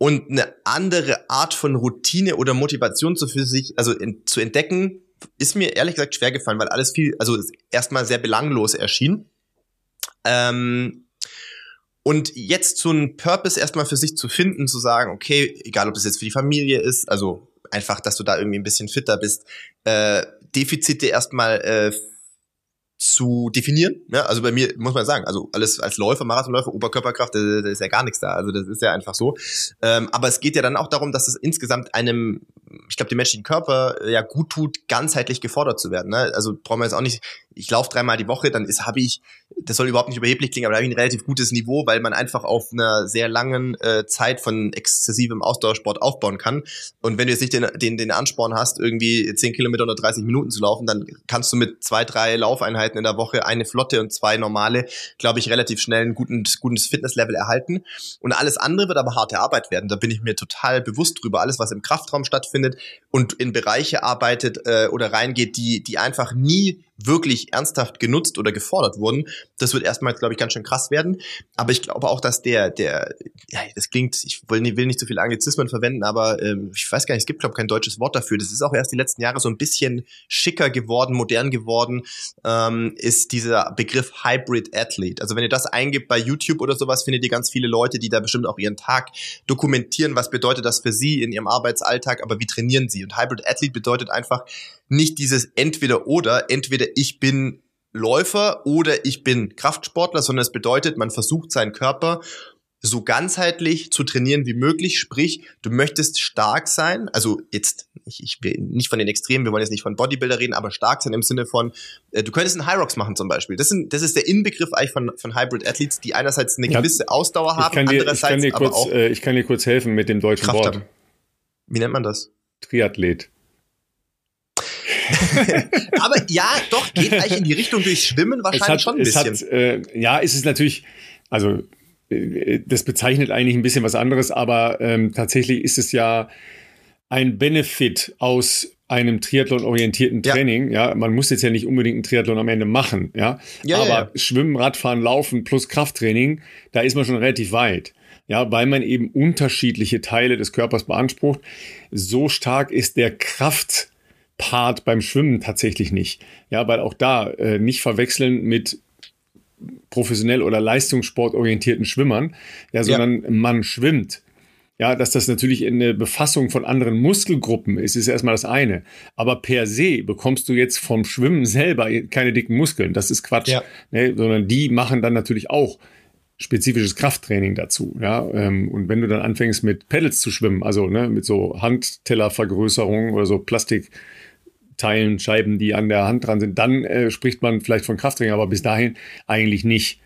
und eine andere Art von Routine oder Motivation zu für sich, also in, zu entdecken, ist mir ehrlich gesagt schwer gefallen, weil alles viel, also erstmal sehr belanglos erschien. Ähm, und jetzt so einen Purpose erstmal für sich zu finden, zu sagen, okay, egal ob das jetzt für die Familie ist, also einfach, dass du da irgendwie ein bisschen fitter bist, äh, Defizite erstmal äh, zu definieren. Ja, also bei mir muss man sagen, also alles als Läufer, Marathonläufer, Oberkörperkraft, da, da ist ja gar nichts da. Also das ist ja einfach so. Ähm, aber es geht ja dann auch darum, dass es insgesamt einem, ich glaube, dem menschlichen Körper äh, ja gut tut, ganzheitlich gefordert zu werden. Ne? Also brauchen wir jetzt auch nicht, ich laufe dreimal die Woche, dann ist habe ich, das soll überhaupt nicht überheblich klingen, aber da habe ich ein relativ gutes Niveau, weil man einfach auf einer sehr langen äh, Zeit von exzessivem Ausdauersport aufbauen kann. Und wenn du jetzt nicht den, den, den Ansporn hast, irgendwie 10 Kilometer oder 30 Minuten zu laufen, dann kannst du mit zwei, drei Laufeinheiten in der Woche, eine Flotte und zwei normale, glaube ich, relativ schnell ein gutes, gutes Fitnesslevel erhalten. Und alles andere wird aber harte Arbeit werden. Da bin ich mir total bewusst drüber. Alles, was im Kraftraum stattfindet und in Bereiche arbeitet äh, oder reingeht, die, die einfach nie wirklich ernsthaft genutzt oder gefordert wurden. Das wird erstmal, glaube ich, ganz schön krass werden. Aber ich glaube auch, dass der, der, ja, das klingt, ich will nicht, will nicht so viele Anglizismen verwenden, aber ähm, ich weiß gar nicht, es gibt, glaube ich, kein deutsches Wort dafür. Das ist auch erst die letzten Jahre so ein bisschen schicker geworden, modern geworden, ähm, ist dieser Begriff Hybrid Athlete. Also wenn ihr das eingibt bei YouTube oder sowas, findet ihr ganz viele Leute, die da bestimmt auch ihren Tag dokumentieren. Was bedeutet das für sie in ihrem Arbeitsalltag? Aber wie trainieren sie? Und Hybrid Athlete bedeutet einfach nicht dieses entweder oder, entweder ich bin Läufer oder ich bin Kraftsportler, sondern es bedeutet, man versucht seinen Körper so ganzheitlich zu trainieren wie möglich. Sprich, du möchtest stark sein, also jetzt, ich, ich will nicht von den Extremen, wir wollen jetzt nicht von Bodybuilder reden, aber stark sein im Sinne von, äh, du könntest einen High Rocks machen zum Beispiel. Das, sind, das ist der Inbegriff eigentlich von, von Hybrid Athletes, die einerseits eine gewisse ja, Ausdauer haben, ich dir, andererseits ich kann dir kurz, auch äh, Ich kann dir kurz helfen mit dem deutschen Kraft Wort. Haben. Wie nennt man das? Triathlet. aber ja, doch, geht eigentlich in die Richtung durch Schwimmen wahrscheinlich hat, schon ein bisschen. Hat, äh, ja, es ist natürlich, also äh, das bezeichnet eigentlich ein bisschen was anderes, aber ähm, tatsächlich ist es ja ein Benefit aus einem Triathlon-orientierten Training. Ja. ja. man muss jetzt ja nicht unbedingt einen Triathlon am Ende machen, ja. ja aber ja, Schwimmen, Radfahren, Laufen plus Krafttraining, da ist man schon relativ weit. Ja, weil man eben unterschiedliche Teile des Körpers beansprucht. So stark ist der Kraft Part beim Schwimmen tatsächlich nicht. Ja, weil auch da äh, nicht verwechseln mit professionell oder leistungssportorientierten Schwimmern, ja, sondern ja. man schwimmt. Ja, dass das natürlich eine Befassung von anderen Muskelgruppen ist, ist erstmal das eine. Aber per se bekommst du jetzt vom Schwimmen selber keine dicken Muskeln. Das ist Quatsch. Ja. Ne? Sondern die machen dann natürlich auch spezifisches Krafttraining dazu. Ja, ähm, und wenn du dann anfängst mit Pedals zu schwimmen, also ne, mit so Handtellervergrößerungen oder so Plastikteilen, Scheiben, die an der Hand dran sind, dann äh, spricht man vielleicht von Krafttraining, aber bis dahin eigentlich nicht.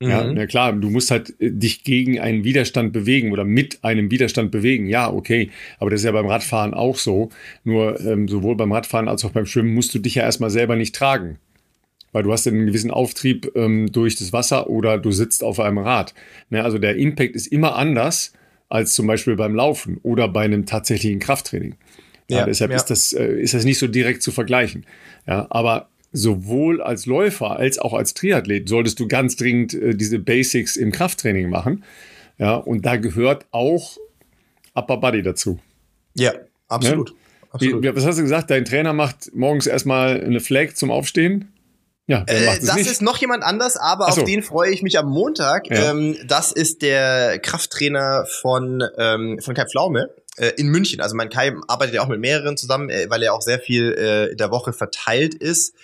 Mhm. Ja, na klar, du musst halt äh, dich gegen einen Widerstand bewegen oder mit einem Widerstand bewegen. Ja, okay. Aber das ist ja beim Radfahren auch so. Nur ähm, sowohl beim Radfahren als auch beim Schwimmen musst du dich ja erstmal selber nicht tragen weil du hast einen gewissen Auftrieb ähm, durch das Wasser oder du sitzt auf einem Rad. Ne, also der Impact ist immer anders als zum Beispiel beim Laufen oder bei einem tatsächlichen Krafttraining. Ja, deshalb ja. Ist, das, äh, ist das nicht so direkt zu vergleichen. Ja, aber sowohl als Läufer als auch als Triathlet solltest du ganz dringend äh, diese Basics im Krafttraining machen. Ja, und da gehört auch Upper Body dazu. Ja, absolut. Ja? absolut. Wie, was hast du gesagt? Dein Trainer macht morgens erstmal eine Flag zum Aufstehen? Ja, äh, das nicht. ist noch jemand anders, aber so. auf den freue ich mich am Montag. Ja. Ähm, das ist der Krafttrainer von, ähm, von Kai Pflaume äh, in München. Also mein Kai arbeitet ja auch mit mehreren zusammen, äh, weil er auch sehr viel äh, in der Woche verteilt ist.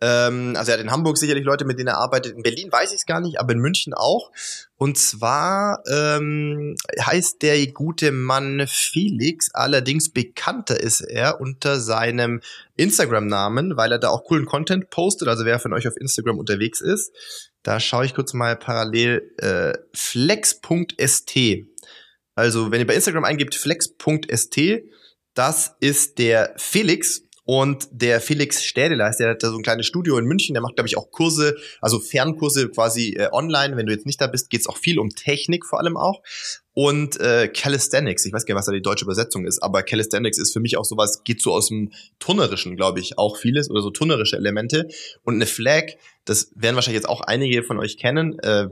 Ähm, also er hat in Hamburg sicherlich Leute, mit denen er arbeitet. In Berlin weiß ich es gar nicht, aber in München auch. Und zwar ähm, heißt der gute Mann Felix, allerdings bekannter ist er unter seinem Instagram-Namen, weil er da auch coolen Content postet. Also wer von euch auf Instagram unterwegs ist, da schaue ich kurz mal parallel äh, flex.st. Also wenn ihr bei Instagram eingibt flex.st, das ist der Felix und der Felix Städeler, der hat da so ein kleines Studio in München, der macht, glaube ich, auch Kurse, also Fernkurse quasi äh, online. Wenn du jetzt nicht da bist, geht es auch viel um Technik vor allem auch. Und äh, Calisthenics, ich weiß gar nicht, was da die deutsche Übersetzung ist, aber Calisthenics ist für mich auch sowas, geht so aus dem Turnerischen, glaube ich, auch vieles oder so turnerische Elemente. Und eine Flag, das werden wahrscheinlich jetzt auch einige von euch kennen, äh,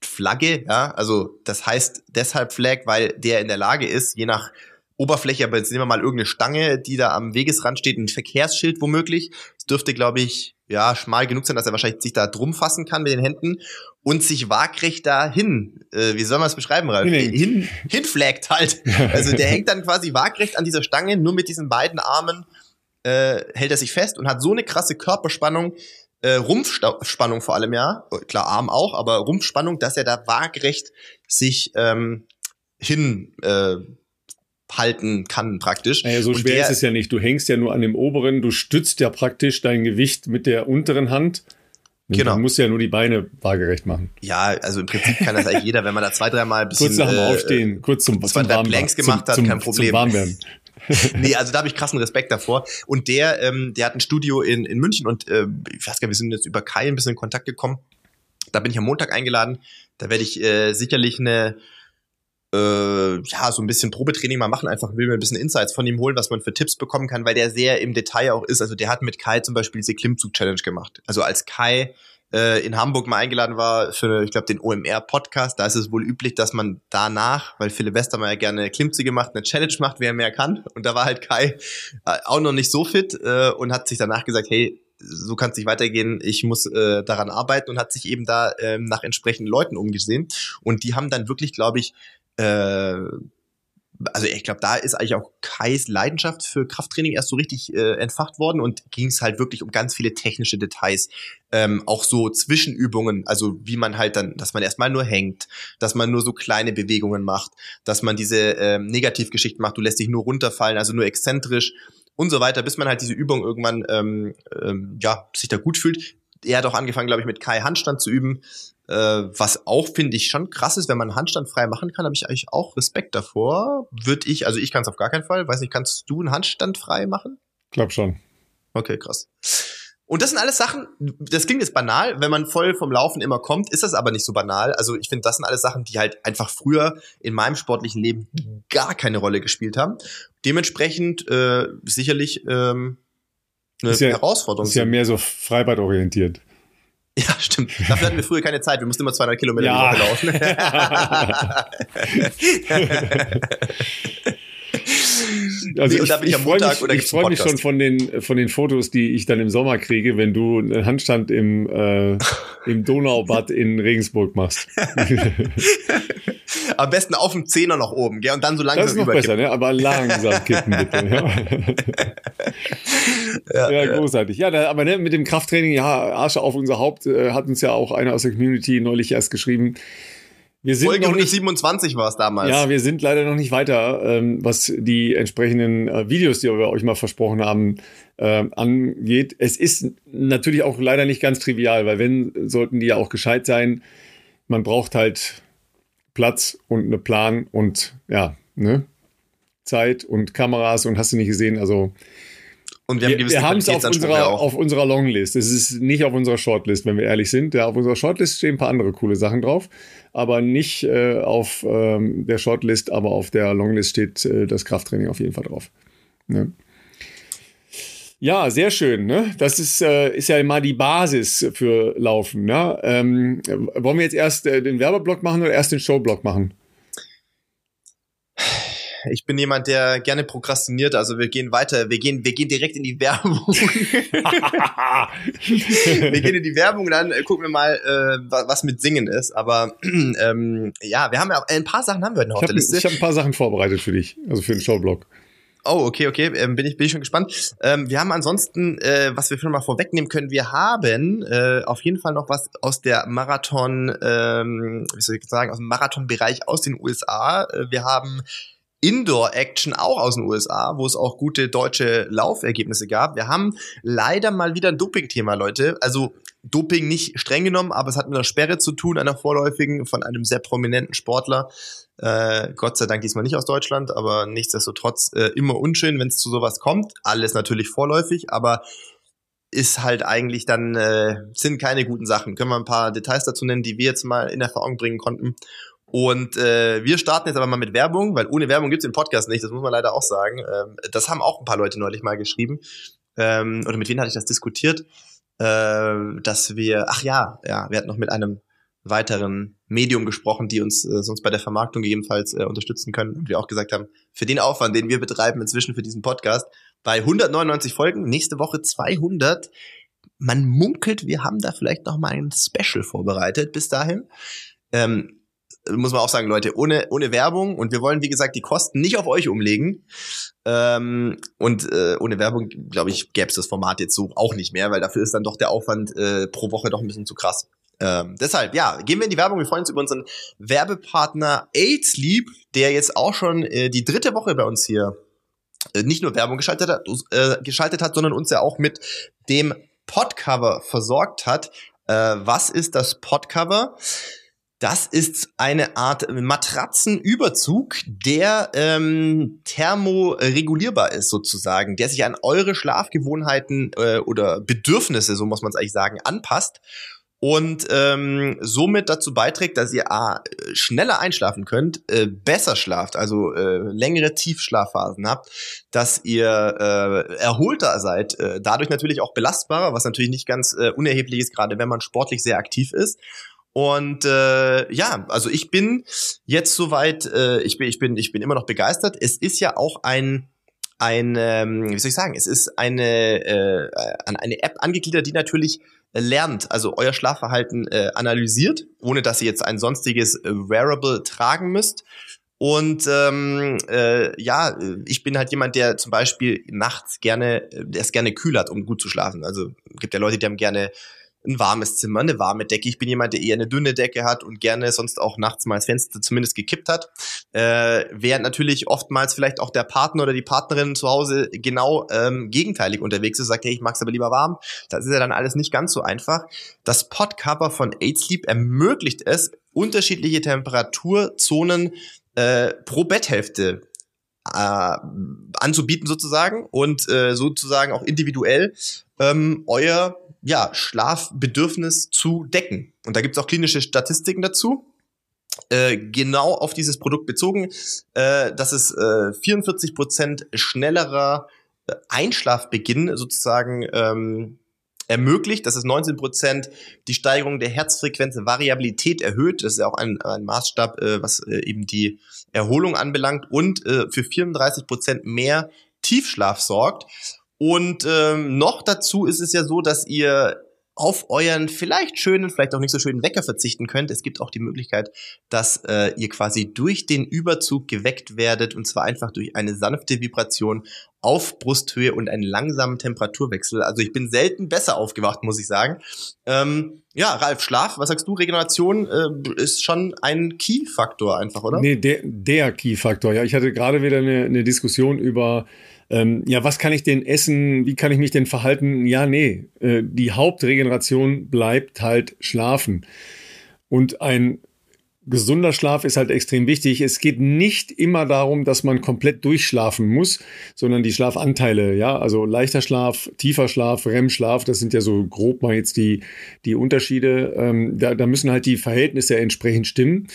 Flagge, ja, also das heißt deshalb Flag, weil der in der Lage ist, je nach Oberfläche, aber jetzt nehmen wir mal irgendeine Stange, die da am Wegesrand steht, ein Verkehrsschild womöglich. Es dürfte, glaube ich, ja, schmal genug sein, dass er wahrscheinlich sich da drum fassen kann mit den Händen und sich waagrecht dahin, äh, wie soll man es beschreiben, Ralf? Hin, hinflaggt halt. Also der hängt dann quasi waagrecht an dieser Stange, nur mit diesen beiden Armen äh, hält er sich fest und hat so eine krasse Körperspannung, äh, Rumpfspannung vor allem, ja, klar Arm auch, aber Rumpfspannung, dass er da waagrecht sich ähm, hin äh, halten kann praktisch. Naja, so schwer der, ist es ja nicht. Du hängst ja nur an dem oberen, du stützt ja praktisch dein Gewicht mit der unteren Hand. Genau. Du musst ja nur die Beine waagerecht machen. Ja, also im Prinzip kann das eigentlich jeder, wenn man da zwei, dreimal ein bisschen kurz nach dem äh, Aufstehen, kurz zum, zwei, zum drei Planks gemacht zum, hat, kein Problem. Zum Warmwerden. nee, also da habe ich krassen Respekt davor. Und der, ähm, der hat ein Studio in, in München und äh, ich weiß gar nicht, wir sind jetzt über Kai ein bisschen in Kontakt gekommen. Da bin ich am Montag eingeladen. Da werde ich äh, sicherlich eine äh, ja, so ein bisschen Probetraining mal machen, einfach will mir ein bisschen Insights von ihm holen, was man für Tipps bekommen kann, weil der sehr im Detail auch ist. Also der hat mit Kai zum Beispiel diese Klimmzug-Challenge gemacht. Also als Kai äh, in Hamburg mal eingeladen war für, ich glaube, den OMR-Podcast, da ist es wohl üblich, dass man danach, weil Philipp Westermeier gerne Klimmzüge macht, eine Challenge macht, wer mehr kann. Und da war halt Kai äh, auch noch nicht so fit äh, und hat sich danach gesagt, hey, so kann es nicht weitergehen, ich muss äh, daran arbeiten und hat sich eben da ähm, nach entsprechenden Leuten umgesehen. Und die haben dann wirklich, glaube ich, äh, also ich glaube, da ist eigentlich auch Kais Leidenschaft für Krafttraining erst so richtig äh, entfacht worden und ging es halt wirklich um ganz viele technische Details. Ähm, auch so Zwischenübungen, also wie man halt dann, dass man erstmal nur hängt, dass man nur so kleine Bewegungen macht, dass man diese ähm, Negativgeschichten macht, du lässt dich nur runterfallen, also nur exzentrisch und so weiter, bis man halt diese Übung irgendwann ähm, ähm, ja sich da gut fühlt. Er hat auch angefangen, glaube ich, mit Kai Handstand zu üben. Äh, was auch, finde ich, schon krass ist, wenn man Handstand frei machen kann, habe ich eigentlich auch Respekt davor. Würde ich, also ich kann es auf gar keinen Fall. Weiß nicht, kannst du einen Handstand frei machen? Glaub schon. Okay, krass. Und das sind alles Sachen, das klingt jetzt banal, wenn man voll vom Laufen immer kommt, ist das aber nicht so banal. Also ich finde, das sind alles Sachen, die halt einfach früher in meinem sportlichen Leben gar keine Rolle gespielt haben. Dementsprechend äh, sicherlich ähm, eine ist ja, Herausforderung. Ist ja mehr so freibadorientiert. Ja, stimmt. Dafür hatten wir früher keine Zeit. Wir mussten immer 200 Kilometer ja. laufen. also ich, ich, ich freue mich, ich freu mich schon von den, von den Fotos, die ich dann im Sommer kriege, wenn du einen Handstand im, äh, im Donaubad in Regensburg machst. Am besten auf dem Zehner noch oben, gell? Und dann so langsam Das ist noch besser, ne? Aber langsam kippen, bitte. Ja, ja, ja großartig. Ja, da, aber ne, mit dem Krafttraining, ja, Arsch auf unser Haupt, äh, hat uns ja auch einer aus der Community neulich erst geschrieben. Wir sind Folge noch nicht, 27 war es damals. Ja, wir sind leider noch nicht weiter, ähm, was die entsprechenden äh, Videos, die wir euch mal versprochen haben, äh, angeht. Es ist natürlich auch leider nicht ganz trivial, weil wenn, sollten die ja auch gescheit sein. Man braucht halt Platz und eine Plan und ja, ne? Zeit und Kameras und hast du nicht gesehen, also und wir, wir haben es auf unserer, auf unserer Longlist. Es ist nicht auf unserer Shortlist, wenn wir ehrlich sind. Ja, auf unserer Shortlist stehen ein paar andere coole Sachen drauf, aber nicht äh, auf ähm, der Shortlist, aber auf der Longlist steht äh, das Krafttraining auf jeden Fall drauf. Ne? Ja, sehr schön. Ne? Das ist, äh, ist ja immer die Basis für Laufen. Ne? Ähm, wollen wir jetzt erst äh, den Werbeblock machen oder erst den Showblock machen? Ich bin jemand, der gerne prokrastiniert. Also wir gehen weiter. Wir gehen, wir gehen direkt in die Werbung. wir gehen in die Werbung, dann äh, gucken wir mal, äh, was mit Singen ist. Aber ähm, ja, wir haben ja ein paar Sachen haben wir noch auf der Liste. Ich habe ein paar Sachen vorbereitet für dich, also für den Showblog. Oh, okay, okay, ähm, bin ich bin ich schon gespannt. Ähm, wir haben ansonsten, äh, was wir schon mal vorwegnehmen können, wir haben äh, auf jeden Fall noch was aus der Marathon, ähm, wie soll ich sagen, aus dem Marathonbereich aus den USA. Äh, wir haben Indoor-Action auch aus den USA, wo es auch gute deutsche Laufergebnisse gab. Wir haben leider mal wieder ein Doping-Thema, Leute. Also Doping nicht streng genommen, aber es hat mit einer Sperre zu tun, einer vorläufigen von einem sehr prominenten Sportler. Äh, Gott sei Dank diesmal nicht aus Deutschland, aber nichtsdestotrotz äh, immer unschön, wenn es zu sowas kommt. Alles natürlich vorläufig, aber ist halt eigentlich dann, äh, sind keine guten Sachen. Können wir ein paar Details dazu nennen, die wir jetzt mal in Erfahrung bringen konnten. Und äh, wir starten jetzt aber mal mit Werbung, weil ohne Werbung gibt's den Podcast nicht, das muss man leider auch sagen. Ähm, das haben auch ein paar Leute neulich mal geschrieben. Ähm, oder mit wem hatte ich das diskutiert? Äh, dass wir, ach ja, ja, wir hatten noch mit einem weiteren Medium gesprochen, die uns äh, sonst bei der Vermarktung gegebenenfalls äh, unterstützen können. Und wir auch gesagt haben, für den Aufwand, den wir betreiben inzwischen für diesen Podcast, bei 199 Folgen, nächste Woche 200. Man munkelt, wir haben da vielleicht noch mal ein Special vorbereitet bis dahin. Ähm, muss man auch sagen, Leute, ohne, ohne Werbung und wir wollen, wie gesagt, die Kosten nicht auf euch umlegen. Ähm, und äh, ohne Werbung, glaube ich, gäbe es das Format jetzt so auch nicht mehr, weil dafür ist dann doch der Aufwand äh, pro Woche doch ein bisschen zu krass. Ähm, deshalb, ja, gehen wir in die Werbung. Wir freuen uns über unseren Werbepartner AidSleep, der jetzt auch schon äh, die dritte Woche bei uns hier äh, nicht nur Werbung geschaltet hat, äh, geschaltet hat, sondern uns ja auch mit dem Podcover versorgt hat. Äh, was ist das Podcover? Das ist eine Art Matratzenüberzug, der ähm, thermoregulierbar ist sozusagen, der sich an eure Schlafgewohnheiten äh, oder Bedürfnisse, so muss man es eigentlich sagen, anpasst und ähm, somit dazu beiträgt, dass ihr A, schneller einschlafen könnt, äh, besser schlaft, also äh, längere Tiefschlafphasen habt, dass ihr äh, erholter seid, äh, dadurch natürlich auch belastbarer, was natürlich nicht ganz äh, unerheblich ist, gerade wenn man sportlich sehr aktiv ist und äh, ja, also ich bin jetzt soweit, äh, ich bin, ich bin, ich bin immer noch begeistert. Es ist ja auch ein ein, ähm, wie soll ich sagen, es ist eine äh, an eine App angegliedert, die natürlich lernt, also euer Schlafverhalten äh, analysiert, ohne dass ihr jetzt ein sonstiges äh, Wearable tragen müsst. Und ähm, äh, ja, ich bin halt jemand, der zum Beispiel nachts gerne, der es gerne kühl hat, um gut zu schlafen. Also gibt ja Leute, die haben gerne ein warmes Zimmer, eine warme Decke. Ich bin jemand, der eher eine dünne Decke hat und gerne sonst auch nachts mal das Fenster zumindest gekippt hat. Äh, während natürlich oftmals vielleicht auch der Partner oder die Partnerin zu Hause genau ähm, gegenteilig unterwegs ist, sagt, hey, ich mag's aber lieber warm. Das ist ja dann alles nicht ganz so einfach. Das Podcover von 8 Sleep ermöglicht es, unterschiedliche Temperaturzonen äh, pro Betthälfte äh, anzubieten sozusagen und äh, sozusagen auch individuell ähm, euer ja, Schlafbedürfnis zu decken. Und da gibt's auch klinische Statistiken dazu. Äh, genau auf dieses Produkt bezogen, äh, dass es äh, 44 Prozent schnellerer äh, Einschlafbeginn sozusagen ähm, ermöglicht, dass es 19 Prozent die Steigerung der Herzfrequenz, Variabilität erhöht. Das ist ja auch ein, ein Maßstab, äh, was äh, eben die Erholung anbelangt und äh, für 34 Prozent mehr Tiefschlaf sorgt. Und ähm, noch dazu ist es ja so, dass ihr auf euren vielleicht schönen, vielleicht auch nicht so schönen Wecker verzichten könnt. Es gibt auch die Möglichkeit, dass äh, ihr quasi durch den Überzug geweckt werdet und zwar einfach durch eine sanfte Vibration auf Brusthöhe und einen langsamen Temperaturwechsel. Also ich bin selten besser aufgewacht, muss ich sagen. Ähm, ja, Ralf, Schlaf, was sagst du? Regeneration äh, ist schon ein Key-Faktor einfach, oder? Nee, der, der Key-Faktor. Ja, ich hatte gerade wieder eine, eine Diskussion über ähm, ja, was kann ich denn essen? Wie kann ich mich denn verhalten? Ja, nee, äh, die Hauptregeneration bleibt halt schlafen. Und ein gesunder Schlaf ist halt extrem wichtig. Es geht nicht immer darum, dass man komplett durchschlafen muss, sondern die Schlafanteile, ja, also leichter Schlaf, tiefer Schlaf, REM-Schlaf, das sind ja so grob mal jetzt die, die Unterschiede. Ähm, da, da müssen halt die Verhältnisse entsprechend stimmen.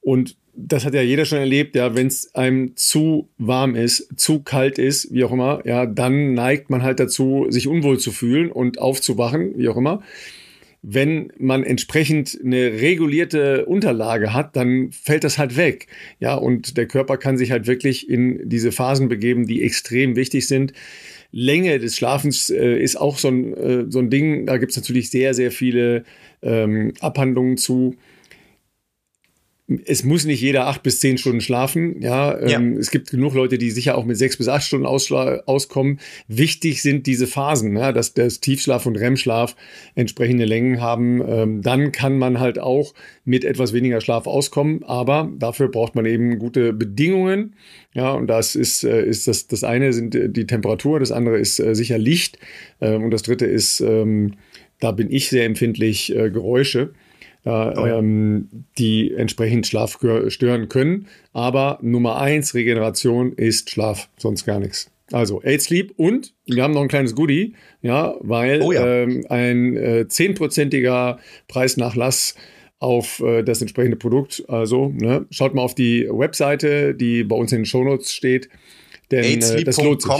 Und das hat ja jeder schon erlebt, ja, wenn es einem zu warm ist, zu kalt ist, wie auch immer, ja, dann neigt man halt dazu, sich unwohl zu fühlen und aufzuwachen, wie auch immer. Wenn man entsprechend eine regulierte Unterlage hat, dann fällt das halt weg. Ja, und der Körper kann sich halt wirklich in diese Phasen begeben, die extrem wichtig sind. Länge des Schlafens äh, ist auch so ein, äh, so ein Ding. Da gibt es natürlich sehr, sehr viele ähm, Abhandlungen zu es muss nicht jeder acht bis zehn Stunden schlafen. Ja, ähm, ja. es gibt genug Leute, die sicher auch mit sechs bis acht Stunden auskommen. Wichtig sind diese Phasen, ja, dass das Tiefschlaf und REM-Schlaf entsprechende Längen haben. Ähm, dann kann man halt auch mit etwas weniger Schlaf auskommen, aber dafür braucht man eben gute Bedingungen. Ja, und das ist, äh, ist das, das eine sind die Temperatur, das andere ist äh, sicher Licht ähm, und das dritte ist, ähm, da bin ich sehr empfindlich, äh, Geräusche äh, ähm, die entsprechend Schlaf stören können. Aber Nummer eins Regeneration ist Schlaf, sonst gar nichts. Also Eight Sleep und wir haben noch ein kleines Goodie, ja, weil oh ja. Ähm, ein zehnprozentiger äh, Preisnachlass auf äh, das entsprechende Produkt. Also ne, schaut mal auf die Webseite, die bei uns in den Shownotes steht. Denn äh, das lohnt sich.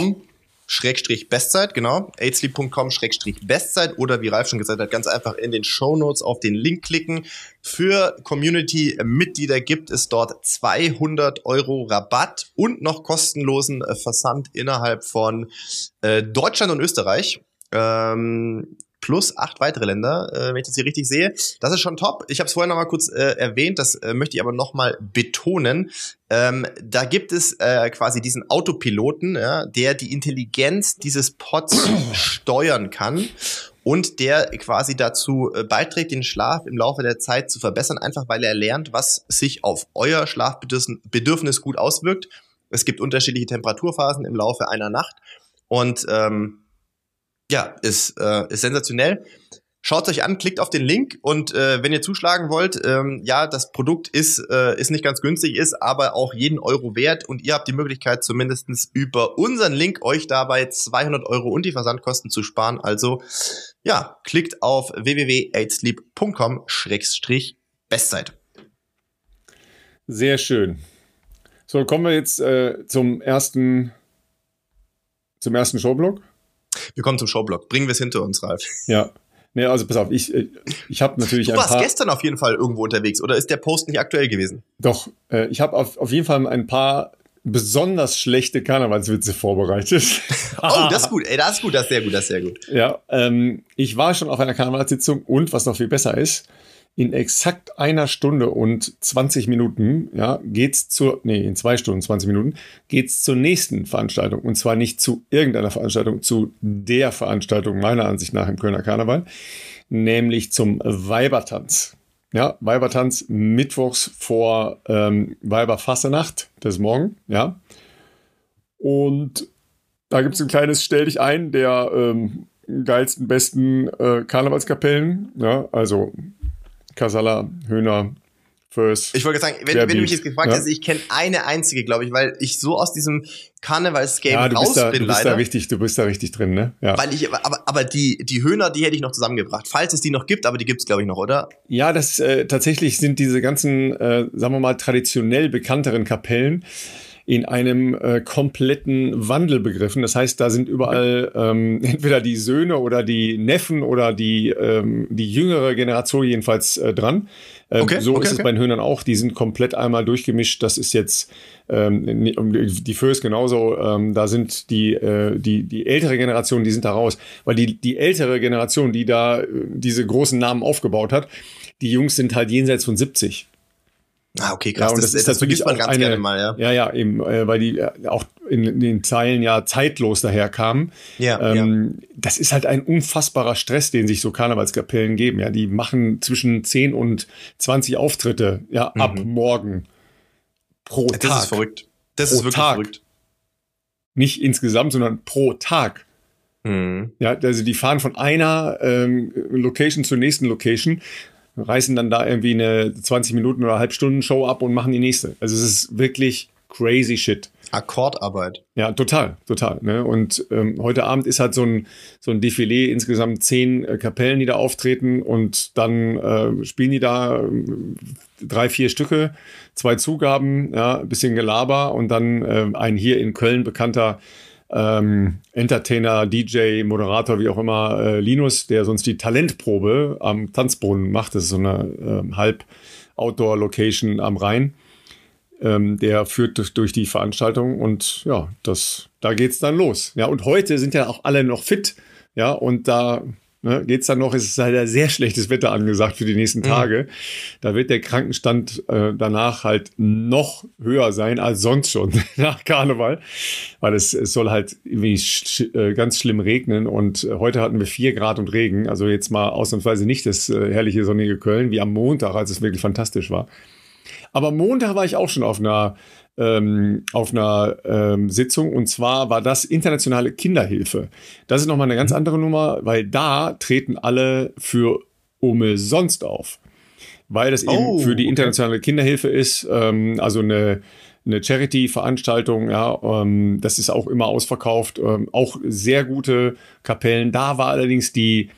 Schrägstrich Bestzeit, genau. aidsleep.com Schrägstrich Bestzeit oder wie Ralf schon gesagt hat, ganz einfach in den Show Notes auf den Link klicken. Für Community-Mitglieder gibt es dort 200 Euro Rabatt und noch kostenlosen äh, Versand innerhalb von äh, Deutschland und Österreich. Ähm, plus acht weitere Länder, äh, wenn ich das hier richtig sehe. Das ist schon top. Ich habe es vorher noch mal kurz äh, erwähnt, das äh, möchte ich aber noch mal betonen. Ähm, da gibt es äh, quasi diesen Autopiloten, ja, der die Intelligenz dieses Pods steuern kann und der quasi dazu äh, beiträgt, den Schlaf im Laufe der Zeit zu verbessern, einfach weil er lernt, was sich auf euer Schlafbedürfnis gut auswirkt. Es gibt unterschiedliche Temperaturphasen im Laufe einer Nacht und ähm, ja, ist, äh, ist sensationell. Schaut euch an, klickt auf den Link und äh, wenn ihr zuschlagen wollt, ähm, ja, das Produkt ist, äh, ist nicht ganz günstig, ist aber auch jeden Euro wert und ihr habt die Möglichkeit zumindestens über unseren Link euch dabei 200 Euro und die Versandkosten zu sparen. Also ja, klickt auf www.aidsleep.com-bestzeit. Sehr schön. So, kommen wir jetzt äh, zum ersten zum ersten Showblock. Wir kommen zum Showblock. Bringen wir es hinter uns, Ralf. Ja. Nee, also pass auf, ich, ich habe natürlich du warst gestern auf jeden Fall irgendwo unterwegs, oder ist der Post nicht aktuell gewesen? Doch, äh, ich habe auf, auf jeden Fall ein paar besonders schlechte Karnevalswitze vorbereitet. oh, das ist gut, ey, das ist gut, das ist sehr gut, das ist sehr gut. Ja, ähm, ich war schon auf einer Karnevalssitzung und was noch viel besser ist, in exakt einer Stunde und 20 Minuten, ja, geht's zur, nee, in zwei Stunden, 20 Minuten, geht's zur nächsten Veranstaltung. Und zwar nicht zu irgendeiner Veranstaltung, zu der Veranstaltung meiner Ansicht nach im Kölner Karneval, nämlich zum Weibertanz. Ja, Weibertanz mittwochs vor ähm, Weiberfassenacht, das ist morgen, ja. Und da gibt's ein kleines Stell dich ein der ähm, geilsten, besten äh, Karnevalskapellen, ja, also Kasala, Höhner, First. Ich wollte sagen, wenn, wenn du mich jetzt gefragt ja? hast, ich kenne eine einzige, glaube ich, weil ich so aus diesem Karnevalsgame ja, raus da, bin, du bist leider. Da richtig, du bist da richtig drin, ne? Ja. Weil ich, aber, aber die, die Höhner, die hätte ich noch zusammengebracht. Falls es die noch gibt, aber die gibt's glaube ich, noch, oder? Ja, das äh, tatsächlich sind diese ganzen, äh, sagen wir mal, traditionell bekannteren Kapellen in einem äh, kompletten Wandel begriffen. Das heißt, da sind überall ähm, entweder die Söhne oder die Neffen oder die, ähm, die jüngere Generation jedenfalls äh, dran. Ähm, okay, so okay, ist es bei den Hühnern auch. Die sind komplett einmal durchgemischt. Das ist jetzt ähm, die Föß genauso. Ähm, da sind die, äh, die, die ältere Generation, die sind da raus. Weil die, die ältere Generation, die da äh, diese großen Namen aufgebaut hat, die Jungs sind halt jenseits von 70. Ah, okay, krass. Ja, und das, das ist das vergisst man ganz eine, gerne mal, ja. Ja, ja, eben, äh, weil die äh, auch in, in, den Zeilen ja zeitlos daherkamen. Ja, ähm, ja. Das ist halt ein unfassbarer Stress, den sich so Karnevalskapellen geben. Ja, die machen zwischen 10 und 20 Auftritte, ja, mhm. ab morgen pro das Tag. Das ist verrückt. Das pro ist wirklich Tag. verrückt. Nicht insgesamt, sondern pro Tag. Mhm. Ja, also die fahren von einer ähm, Location zur nächsten Location reißen dann da irgendwie eine 20 Minuten oder Halbstunden Show ab und machen die nächste. Also es ist wirklich crazy shit. Akkordarbeit. Ja, total, total. Ne? Und ähm, heute Abend ist halt so ein, so ein Defilé, insgesamt zehn äh, Kapellen, die da auftreten und dann äh, spielen die da äh, drei, vier Stücke, zwei Zugaben, ja, ein bisschen Gelaber und dann äh, ein hier in Köln bekannter ähm, Entertainer, DJ, Moderator, wie auch immer, äh, Linus, der sonst die Talentprobe am Tanzbrunnen macht. Das ist so eine äh, Halb-Outdoor-Location am Rhein. Ähm, der führt durch, durch, die Veranstaltung und ja, das, da geht's dann los. Ja, und heute sind ja auch alle noch fit. Ja, und da Ne, geht's dann noch, es ist halt sehr schlechtes Wetter angesagt für die nächsten mhm. Tage. Mhm. Da wird der Krankenstand äh, danach halt noch höher sein als sonst schon nach Karneval, weil es, es soll halt irgendwie sch äh, ganz schlimm regnen und äh, heute hatten wir vier Grad und Regen, also jetzt mal ausnahmsweise nicht das äh, herrliche sonnige Köln wie am Montag, als es wirklich fantastisch war. Aber Montag war ich auch schon auf einer ähm, auf einer ähm, Sitzung und zwar war das internationale Kinderhilfe. Das ist nochmal eine ganz mhm. andere Nummer, weil da treten alle für umsonst auf. Weil das oh, eben für die internationale okay. Kinderhilfe ist, ähm, also eine, eine Charity-Veranstaltung, ja, ähm, das ist auch immer ausverkauft, ähm, auch sehr gute Kapellen. Da war allerdings die,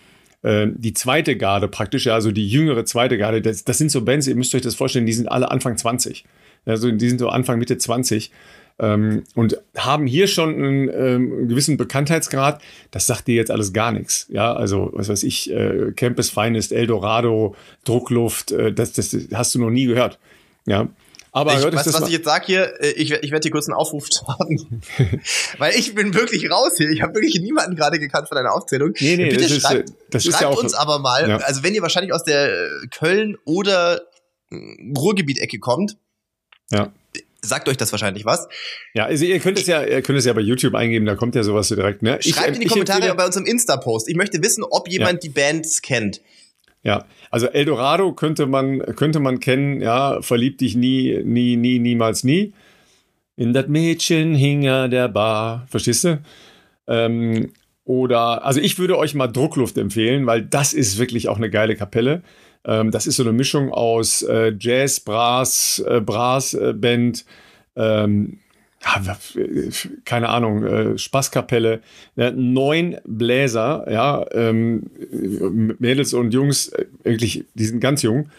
äh, die zweite Garde praktisch, ja, also die jüngere zweite Garde, das, das sind so Bands, ihr müsst euch das vorstellen, die sind alle Anfang 20. Also die sind so Anfang, Mitte 20 ähm, und haben hier schon einen, ähm, gewissen Bekanntheitsgrad. Das sagt dir jetzt alles gar nichts. Ja, also was weiß ich, äh, Campus Finest, Eldorado, Druckluft, äh, das, das hast du noch nie gehört. Ja. Aber ich, weißt, was ich jetzt sag hier, äh, ich, ich werde hier kurz einen Aufruf starten. Weil ich bin wirklich raus hier. Ich habe wirklich niemanden gerade gekannt von deiner Aufzählung. Nee, nee, Bitte das schreibt, ist, das schreibt ist ja auch, uns aber mal, ja. also wenn ihr wahrscheinlich aus der Köln oder Ruhrgebiet-Ecke kommt, ja. Sagt euch das wahrscheinlich was? Ja, also ihr könnt es ja, ihr könnt es ja bei YouTube eingeben, da kommt ja sowas direkt. Ne? Schreibt ich, in die Kommentare bei unserem Insta-Post. Ich möchte wissen, ob jemand ja. die Bands kennt. Ja, also Eldorado könnte man, könnte man kennen, ja, verliebt dich nie, nie, nie, niemals nie. In das Mädchen hing er der Bar. Verstehst du? Ähm, oder, also ich würde euch mal Druckluft empfehlen, weil das ist wirklich auch eine geile Kapelle. Ähm, das ist so eine Mischung aus äh, Jazz, Brass, äh, Brassband, ähm, keine Ahnung, äh, Spaßkapelle, ja, neun Bläser, ja, ähm, Mädels und Jungs, äh, wirklich, die sind ganz jung.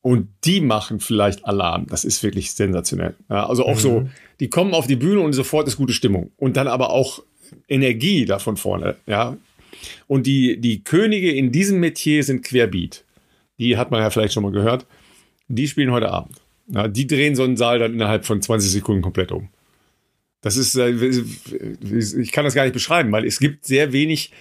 Und die machen vielleicht Alarm. Das ist wirklich sensationell. Ja, also auch mhm. so, die kommen auf die Bühne und sofort ist gute Stimmung. Und dann aber auch Energie da von vorne. Ja. Und die, die Könige in diesem Metier sind Querbeat die hat man ja vielleicht schon mal gehört, die spielen heute Abend. Ja, die drehen so einen Saal dann innerhalb von 20 Sekunden komplett um. Das ist, äh, ich kann das gar nicht beschreiben, weil es gibt sehr wenig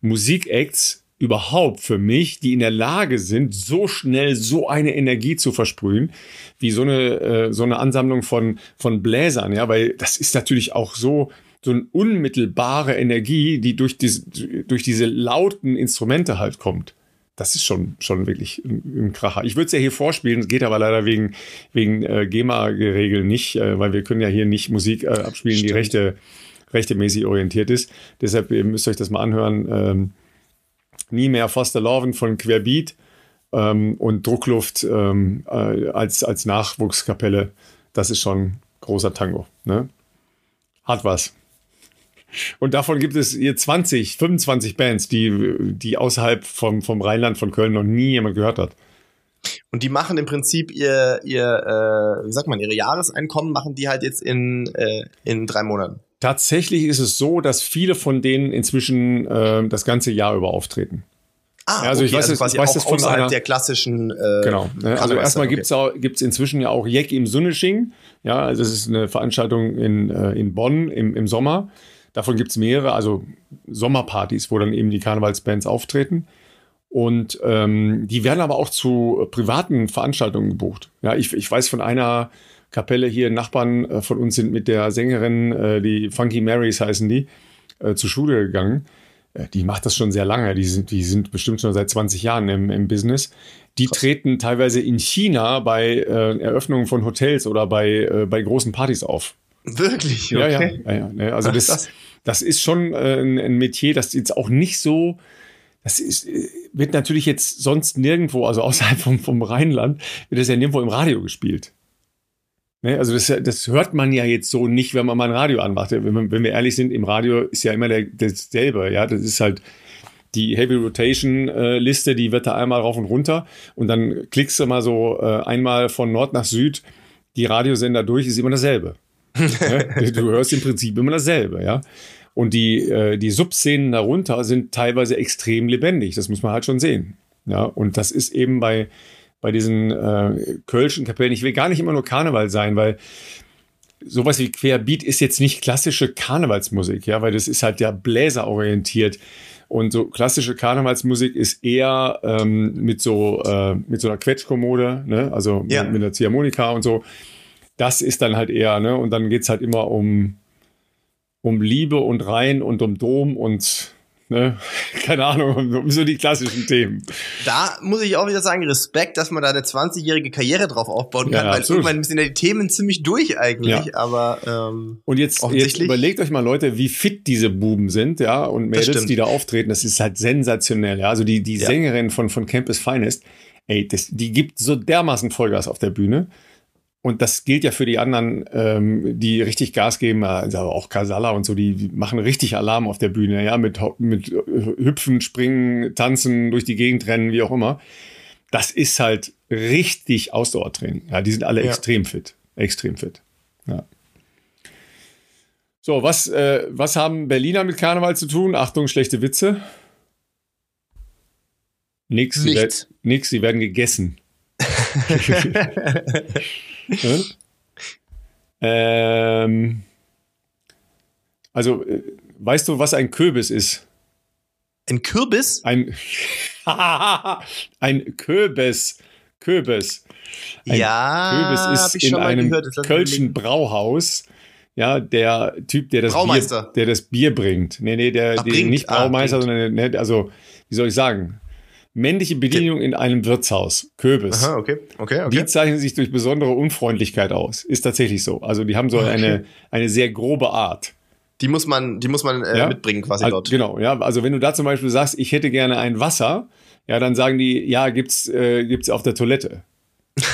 Musikacts überhaupt für mich, die in der Lage sind, so schnell so eine Energie zu versprühen, wie so eine, äh, so eine Ansammlung von, von Bläsern, ja, weil das ist natürlich auch so, so eine unmittelbare Energie, die durch, diese, durch diese lauten Instrumente halt kommt das ist schon, schon wirklich ein, ein Kracher. Ich würde es ja hier vorspielen, geht aber leider wegen, wegen äh, GEMA-Regeln nicht, äh, weil wir können ja hier nicht Musik äh, abspielen, Stimmt. die rechte, rechtemäßig orientiert ist. Deshalb ihr müsst euch das mal anhören. Ähm, Nie mehr Foster Loven von Querbeat ähm, und Druckluft ähm, äh, als, als Nachwuchskapelle. Das ist schon großer Tango. Ne? Hat was. Und davon gibt es hier 20, 25 Bands, die, die außerhalb vom, vom Rheinland, von Köln noch nie jemand gehört hat. Und die machen im Prinzip ihr, ihr äh, wie sagt man, ihre Jahreseinkommen machen die halt jetzt in, äh, in drei Monaten. Tatsächlich ist es so, dass viele von denen inzwischen äh, das ganze Jahr über auftreten. Ah, also okay, ich weiß, also quasi weiß das von außerhalb einer, der klassischen. Äh, genau. Ne? Also erstmal okay. gibt's auch, gibt's inzwischen ja auch Jeck im Sunnesching. Ja, also das ist eine Veranstaltung in, äh, in Bonn im, im Sommer. Davon gibt's mehrere, also Sommerpartys, wo dann eben die Karnevalsbands auftreten. Und ähm, die werden aber auch zu privaten Veranstaltungen gebucht. Ja, ich, ich weiß von einer Kapelle hier, Nachbarn äh, von uns sind mit der Sängerin, äh, die Funky Marys heißen die, äh, zur Schule gegangen. Äh, die macht das schon sehr lange. Die sind, die sind bestimmt schon seit 20 Jahren im, im Business. Die Krass. treten teilweise in China bei äh, Eröffnungen von Hotels oder bei, äh, bei großen Partys auf. Wirklich? Okay. Ja, ja. ja, ja. Also Ach, das, das ist schon äh, ein, ein Metier, das jetzt auch nicht so das ist, äh, wird natürlich jetzt sonst nirgendwo, also außerhalb vom, vom Rheinland, wird das ja nirgendwo im Radio gespielt. Ne? Also das, das hört man ja jetzt so nicht, wenn man mal ein Radio anmacht. Wenn, wenn wir ehrlich sind, im Radio ist ja immer der, dasselbe. Ja, das ist halt die Heavy Rotation äh, Liste, die wird da einmal rauf und runter und dann klickst du mal so äh, einmal von Nord nach Süd die Radiosender durch, ist immer dasselbe. Du hörst im Prinzip immer dasselbe, ja. Und die, äh, die Subszenen darunter sind teilweise extrem lebendig. Das muss man halt schon sehen. Ja, und das ist eben bei, bei diesen äh, Kölschen Kapellen. Ich will gar nicht immer nur Karneval sein, weil sowas wie Querbeat ist jetzt nicht klassische Karnevalsmusik, ja, weil das ist halt ja Bläser orientiert. Und so klassische Karnevalsmusik ist eher ähm, mit so äh, mit so einer Quetschkommode, ne? also ja. mit, mit einer Ziehharmonika und so. Das ist dann halt eher, ne? Und dann geht's halt immer um um Liebe und Rhein und um Dom und ne, keine Ahnung, um so die klassischen Themen. Da muss ich auch wieder sagen, Respekt, dass man da eine 20-jährige Karriere drauf aufbauen kann, ja, weil absolut. irgendwann sind ja die Themen ziemlich durch eigentlich, ja. aber ähm, Und jetzt, jetzt überlegt euch mal Leute, wie fit diese Buben sind, ja, und Mädels, die da auftreten, das ist halt sensationell, ja, also die, die ja. Sängerin von, von Campus Finest, ey, das, die gibt so dermaßen Vollgas auf der Bühne. Und das gilt ja für die anderen, ähm, die richtig Gas geben, also auch Kasala und so, die machen richtig Alarm auf der Bühne, ja, mit, mit Hüpfen, Springen, Tanzen, durch die Gegend rennen, wie auch immer. Das ist halt richtig Ausdauertraining. Ja, die sind alle ja. extrem fit. Extrem fit. Ja. So, was, äh, was haben Berliner mit Karneval zu tun? Achtung, schlechte Witze. Nix, sie, werd, nix, sie werden gegessen. Hm? ähm, also, äh, weißt du, was ein Kürbis ist? Ein Kürbis? Ein, ein Kürbis. Kürbis. Ein ja, Kürbis ist in einem Kölschen Brauhaus. Ja, der Typ, der das, Bier, der das Bier bringt. Nee, nee, der, Ach, der nicht ah, Braumeister, ah, sondern, also, wie soll ich sagen? Männliche Bedienung in einem Wirtshaus. Kürbis. Aha, okay. Okay, okay. Die zeichnen sich durch besondere Unfreundlichkeit aus. Ist tatsächlich so. Also die haben so okay. eine, eine sehr grobe Art. Die muss man, die muss man äh, ja? mitbringen quasi also, dort. Genau, ja. Also wenn du da zum Beispiel sagst, ich hätte gerne ein Wasser, ja, dann sagen die, ja, gibt's, äh, gibt's auf der Toilette.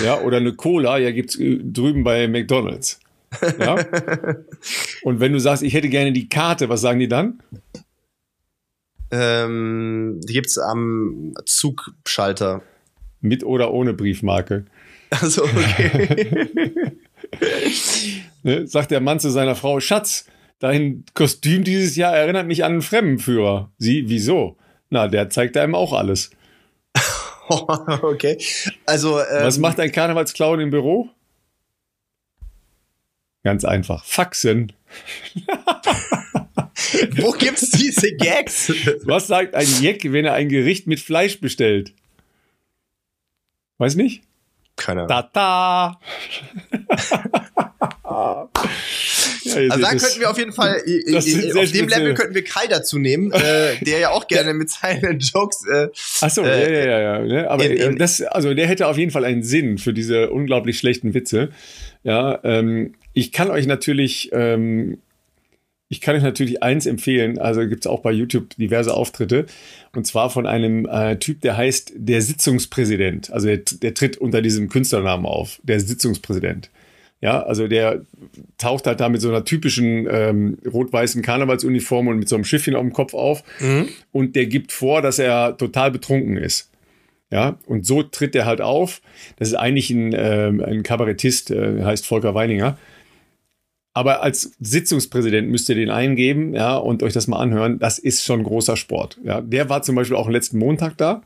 Ja, oder eine Cola, ja, gibt's äh, drüben bei McDonalds. Ja? Und wenn du sagst, ich hätte gerne die Karte, was sagen die dann? Ähm, die gibt's am Zugschalter. Mit oder ohne Briefmarke. Also okay. ne, sagt der Mann zu seiner Frau, Schatz, dein Kostüm dieses Jahr erinnert mich an einen Fremdenführer. Sie, wieso? Na, der zeigt einem auch alles. okay. Also. Ähm, Was macht ein Karnevalsclown im Büro? Ganz einfach. Faxen. Wo gibt's diese Gags? Was sagt ein Jeck, wenn er ein Gericht mit Fleisch bestellt? Weiß nicht? Keine Ahnung. Tata! Ja, also da könnten wir auf jeden Fall, auf dem Level könnten wir Kai dazu nehmen, äh, der ja auch gerne mit seinen Jokes. Äh, Achso, äh, ja, ja, ja. Ne? Aber in, in, das, also der hätte auf jeden Fall einen Sinn für diese unglaublich schlechten Witze. Ja, ähm, ich kann euch natürlich ähm, ich kann euch natürlich eins empfehlen, also gibt es auch bei YouTube diverse Auftritte, und zwar von einem äh, Typ, der heißt der Sitzungspräsident. Also der, der tritt unter diesem Künstlernamen auf, der Sitzungspräsident. Ja, also der taucht halt da mit so einer typischen ähm, rot-weißen Karnevalsuniform und mit so einem Schiffchen auf dem Kopf auf. Mhm. Und der gibt vor, dass er total betrunken ist. Ja, und so tritt er halt auf. Das ist eigentlich ein, ähm, ein Kabarettist, äh, heißt Volker Weininger. Aber als Sitzungspräsident müsst ihr den eingeben, ja, und euch das mal anhören. Das ist schon großer Sport. Ja, der war zum Beispiel auch letzten Montag da.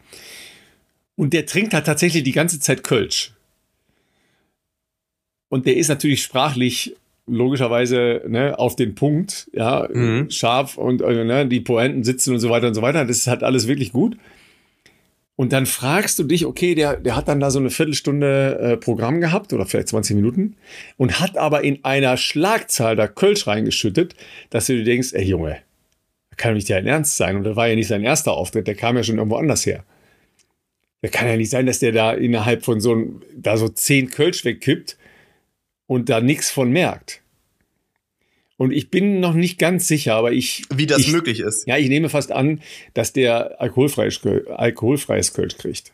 Und der trinkt halt tatsächlich die ganze Zeit Kölsch. Und der ist natürlich sprachlich logischerweise ne, auf den Punkt, ja, mhm. scharf und äh, ne, die Poenten sitzen und so weiter und so weiter. Das ist halt alles wirklich gut. Und dann fragst du dich, okay, der, der hat dann da so eine Viertelstunde äh, Programm gehabt oder vielleicht 20 Minuten und hat aber in einer Schlagzahl da Kölsch reingeschüttet, dass du dir denkst, ey Junge, kann nicht dein Ernst sein. Und das war ja nicht sein erster Auftritt, der kam ja schon irgendwo anders her. Der kann ja nicht sein, dass der da innerhalb von so da so zehn Kölsch wegkippt und da nichts von merkt. Und ich bin noch nicht ganz sicher, aber ich. Wie das ich, möglich ist. Ja, ich nehme fast an, dass der alkoholfreies, alkoholfreies Kölsch kriegt.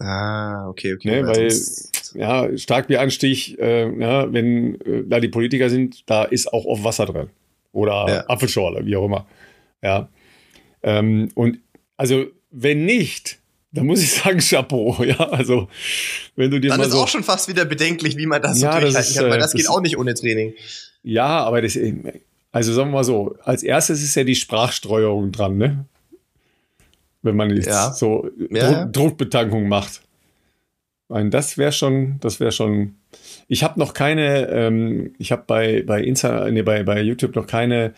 Ah, okay, okay. Ne, weil, ja, Starkbieranstich, äh, ja, wenn äh, da die Politiker sind, da ist auch oft Wasser drin. Oder ja. Apfelschorle, wie auch immer. Ja. Ähm, und also, wenn nicht, dann muss ich sagen, Chapeau, ja. Also, wenn du dir Dann mal ist so, auch schon fast wieder bedenklich, wie man das Ja, so das durchhalten ist, kann, weil äh, das, das- geht auch nicht ohne Training. Ja, aber das, also sagen wir mal so, als erstes ist ja die Sprachsteuerung dran, ne? Wenn man jetzt Ja. so Ja. Druck, Druckbetankung macht. Ich meine, das wäre schon, das wäre schon. Ich habe noch keine, ähm, ich habe bei, bei Insta, nee, bei, bei YouTube noch keine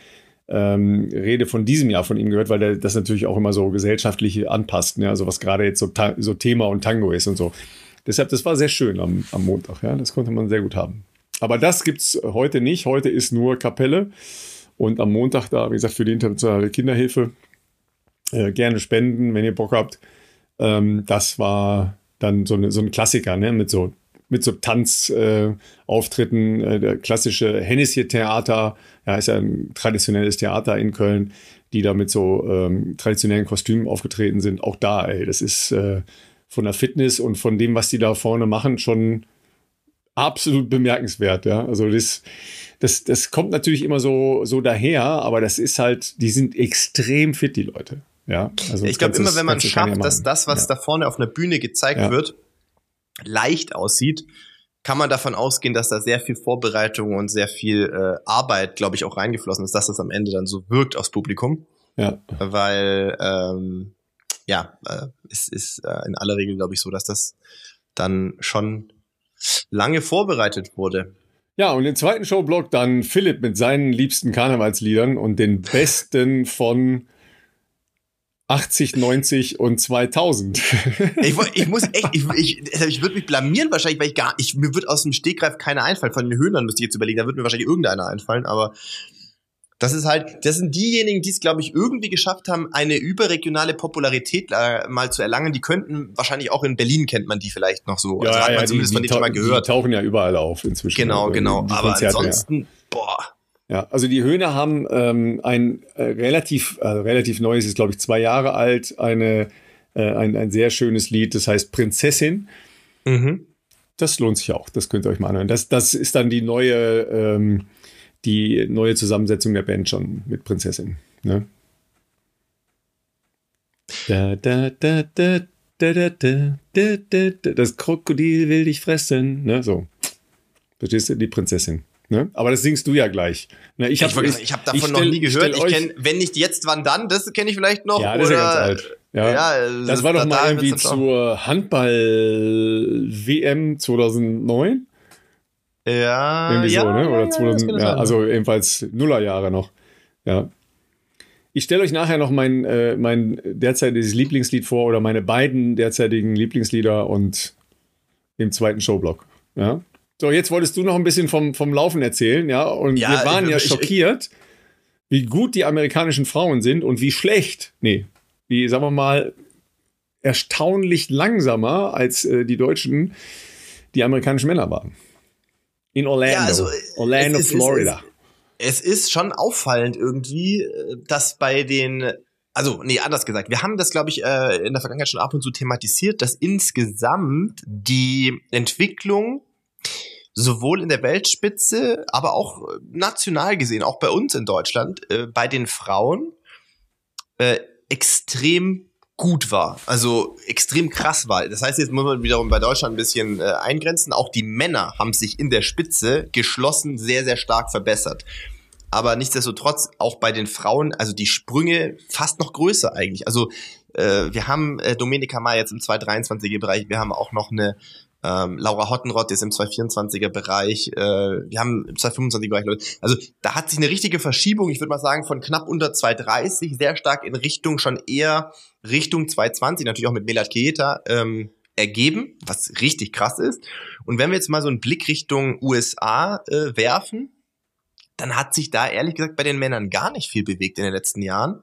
ähm, Rede von diesem Jahr von ihm gehört, weil der das natürlich auch immer so gesellschaftlich anpasst, ne? Also was gerade jetzt so, so Thema und Tango ist und so. Deshalb, das war sehr schön am, am Montag, ja. Das konnte man sehr gut haben. Aber das gibt's heute nicht. Heute ist nur Kapelle. Und am Montag da, wie gesagt, für die internationale Kinderhilfe äh, gerne spenden, wenn ihr Bock habt. Ähm, das war dann so, eine, so ein Klassiker, ne? Mit so, mit so Tanzauftritten, äh, äh, der klassische Hennesy-Theater, ja, ist ja ein traditionelles Theater in Köln, die da mit so ähm, traditionellen Kostümen aufgetreten sind. Auch da, ey, das ist äh, von der Fitness und von dem, was die da vorne machen, schon absolut bemerkenswert, ja. Also das, das, das kommt natürlich immer so, so daher, aber das ist halt, die sind extrem fit, die Leute. Ja, also Ich glaube immer, wenn man schafft, dass das, was ja. da vorne auf einer Bühne gezeigt Ja. wird, leicht aussieht, kann man davon ausgehen, dass da sehr viel Vorbereitung und sehr viel äh, Arbeit, glaube ich, auch reingeflossen ist, dass das am Ende dann so wirkt aufs Publikum. ja, Weil, ähm, ja, äh, es ist äh, in aller Regel, glaube ich, so, dass das dann schon lange vorbereitet wurde. ja, und den zweiten Showblock dann Philipp mit seinen liebsten Karnevalsliedern und den besten von 80, 90 und 2000. Ich, ich muss echt, ich, ich, also ich würde mich blamieren wahrscheinlich, weil ich gar, ich, mir wird aus dem Stegreif keiner einfallen. Von den Höhnern müsste ich jetzt überlegen, da wird mir wahrscheinlich irgendeiner einfallen, aber das ist halt, das sind diejenigen, die es, glaube ich, irgendwie geschafft haben, eine überregionale Popularität äh, mal zu erlangen. Die könnten wahrscheinlich auch in Berlin kennt man die vielleicht noch so. also hat man zumindest von denen schon mal gehört. Die tauchen ja überall auf inzwischen. Genau, Also genau. die Aber Konzerte, ja. ansonsten, boah. Ja, also die Höhner haben ähm, ein äh, relativ, äh, relativ neues, ist glaube ich zwei Jahre alt, eine, äh, ein, ein sehr schönes Lied, das heißt Prinzessin. Mhm. Das lohnt sich auch, das könnt ihr euch mal anhören. Das, das ist dann die neue, ähm, die neue Zusammensetzung der Band schon mit Prinzessin. Ne? Da, da, da, da, da, da, da, da, da, da. Das Krokodil will dich fressen. Ne? So. Verstehst du? Die Prinzessin. Ne? Aber das singst du ja gleich. Ne? Ich Ich, habe sagen, ich habe davon noch nie gehört. Ich kenne, wenn nicht jetzt, wann dann? Das kenne ich vielleicht noch. Ja, das ist oder, ja ganz alt. Ja. Ja, das war doch da- mal irgendwie zur Handball-WM 2009. Ja, Irgendwie ja, so, ne? Oder ja, 2000, das kann ja, also ebenfalls Nullerjahre noch. Ja. Ich stelle euch nachher noch mein, äh, mein derzeitiges Lieblingslied vor oder meine beiden derzeitigen Lieblingslieder und im zweiten Showblock. Ja. So, jetzt wolltest du noch ein bisschen vom, vom Laufen erzählen, ja? Und Ja, wir waren ich- ja ich- schockiert, wie gut die amerikanischen Frauen sind und wie schlecht, nee, wie, sagen wir mal, erstaunlich langsamer als äh, die Deutschen die amerikanischen Männer waren. In Orlando. Ja, also, Orlando, es es Florida. es ist schon auffallend irgendwie, äh, dass bei den, also nee, anders gesagt, wir haben das, glaube ich, äh, in der Vergangenheit schon ab und zu thematisiert, dass insgesamt die Entwicklung sowohl in der Weltspitze, aber auch äh, national gesehen, auch bei uns in Deutschland, äh, bei den Frauen äh, extrem gut war, also extrem krass war. Das heißt, jetzt muss man wiederum bei Deutschland ein bisschen äh, eingrenzen. Auch die Männer haben sich in der Spitze geschlossen sehr, sehr stark verbessert. Aber nichtsdestotrotz auch bei den Frauen, also die Sprünge fast noch größer eigentlich. Also äh, wir haben äh, Domenica Mai jetzt im 223er Bereich, wir haben auch noch eine ähm, Laura Hottenrott ist im 224er Bereich. Äh, wir haben im 225er Bereich Leute. Also da hat sich eine richtige Verschiebung, ich würde mal sagen, von knapp unter 230 sehr stark in Richtung schon eher Richtung 220, natürlich auch mit Melat Keita, ähm, ergeben, was richtig krass ist. Und wenn wir jetzt mal so einen Blick Richtung USA äh, werfen, dann hat sich da ehrlich gesagt bei den Männern gar nicht viel bewegt in den letzten Jahren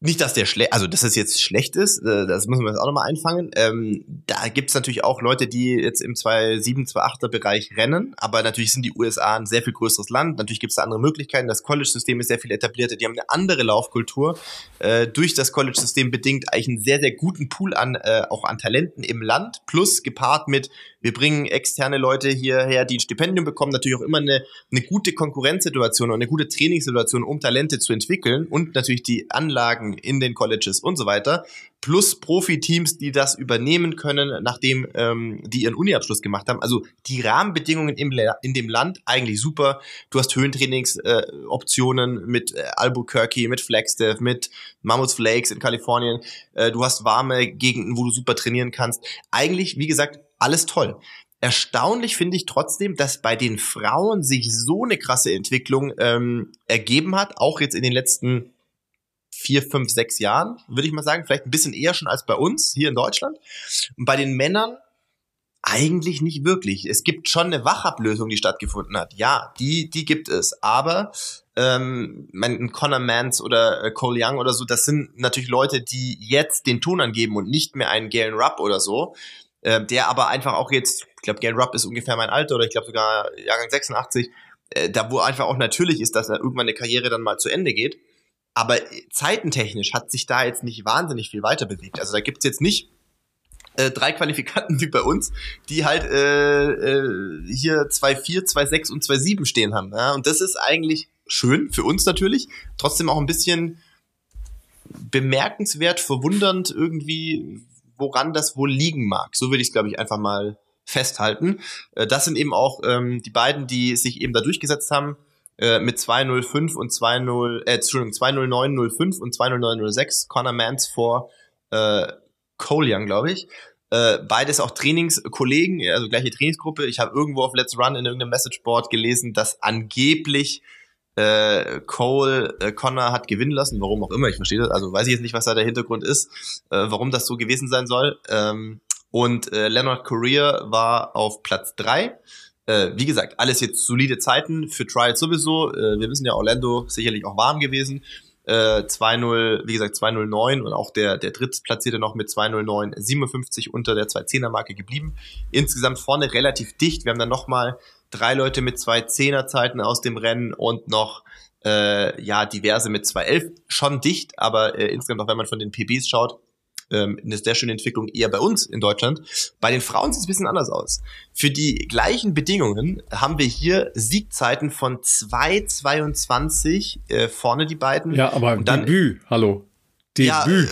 nicht, dass der schlecht, also dass es jetzt schlecht ist, äh, das müssen wir jetzt auch nochmal einfangen. Ähm, da gibt's natürlich auch Leute, die jetzt im 2.7, 2.8er Bereich rennen, aber natürlich sind die USA ein sehr viel größeres Land. Natürlich gibt's da andere Möglichkeiten. Das College-System ist sehr viel etablierter, die haben eine andere Laufkultur. Äh, durch das College-System bedingt eigentlich einen sehr, sehr guten Pool an, äh, auch an Talenten im Land, plus gepaart mit wir bringen externe Leute hierher, die ein Stipendium bekommen, natürlich auch immer eine, eine gute Konkurrenzsituation und eine gute Trainingssituation, um Talente zu entwickeln und natürlich die Anlagen in den Colleges und so weiter, plus Profiteams, die das übernehmen können, nachdem ähm, die ihren Uniabschluss gemacht haben. Also die Rahmenbedingungen im in dem Land eigentlich super. Du hast Höhentrainingsoptionen äh, mit äh, Albuquerque, mit Flagstaff, mit Mammoth Flakes in Kalifornien. Äh, du hast warme Gegenden, wo du super trainieren kannst. Eigentlich, wie gesagt, alles toll. Erstaunlich finde ich trotzdem, dass bei den Frauen sich so eine krasse Entwicklung ähm, ergeben hat, auch jetzt in den letzten vier, fünf, sechs Jahren, würde ich mal sagen, vielleicht ein bisschen eher schon als bei uns hier in Deutschland. Und bei den Männern eigentlich nicht wirklich. Es gibt schon eine Wachablösung, die stattgefunden hat. Ja, die, die gibt es. Aber ähm, mein Conor Mans oder äh, Cole Young oder so, das sind natürlich Leute, die jetzt den Ton angeben und nicht mehr einen Galen Rupp oder so äh, der aber einfach auch jetzt, ich glaube, Garen Rupp ist ungefähr mein Alter oder ich glaube sogar Jahrgang 86, äh, da wo einfach auch natürlich ist, dass er irgendwann eine Karriere dann mal zu Ende geht. Aber zeitentechnisch hat sich da jetzt nicht wahnsinnig viel weiter bewegt. Also da gibt's jetzt nicht äh, drei Qualifikanten wie bei uns, die halt äh, äh, hier 2-4, 2-6 und 2-7 stehen haben. Ja? Und das ist eigentlich schön für uns natürlich, trotzdem auch ein bisschen bemerkenswert, verwundernd irgendwie, woran das wohl liegen mag. So würde ich es, glaube ich, einfach mal festhalten. Äh, das sind eben auch ähm, die beiden, die sich eben da durchgesetzt haben äh, mit 205 und 20, äh, Entschuldigung, 20905 und 20906, Connor Mans vor äh, Young, glaube ich. Äh, beides auch Trainingskollegen, also gleiche Trainingsgruppe. Ich habe irgendwo auf Let's Run in irgendeinem Messageboard gelesen, dass angeblich äh, Cole äh, Connor hat gewinnen lassen, warum auch immer, ich verstehe das, also weiß ich jetzt nicht, was da der Hintergrund ist, äh, warum das so gewesen sein soll. Ähm, und äh, Leonard Courier war auf Platz drei. Äh, wie gesagt, alles jetzt solide Zeiten für Trials sowieso. Äh, wir wissen ja, Orlando sicherlich auch warm gewesen. Äh, 2-0, wie gesagt, 2-0-9 und auch der, der drittplatzierte noch mit 2-0-9, 57 unter der 2-10er-Marke geblieben. Insgesamt vorne relativ dicht. Wir haben dann nochmal drei Leute mit zwei Zehnerzeiten aus dem Rennen und noch äh, ja diverse mit 2.11. Schon dicht, aber äh, insgesamt auch wenn man von den PBs schaut, ähm, eine sehr schöne Entwicklung eher bei uns in Deutschland. Bei den Frauen sieht es ein bisschen anders aus. Für die gleichen Bedingungen haben wir hier Siegzeiten von 2,22 äh, vorne die beiden. Ja, aber und dann, Debüt, hallo. Debüt. Ja, äh,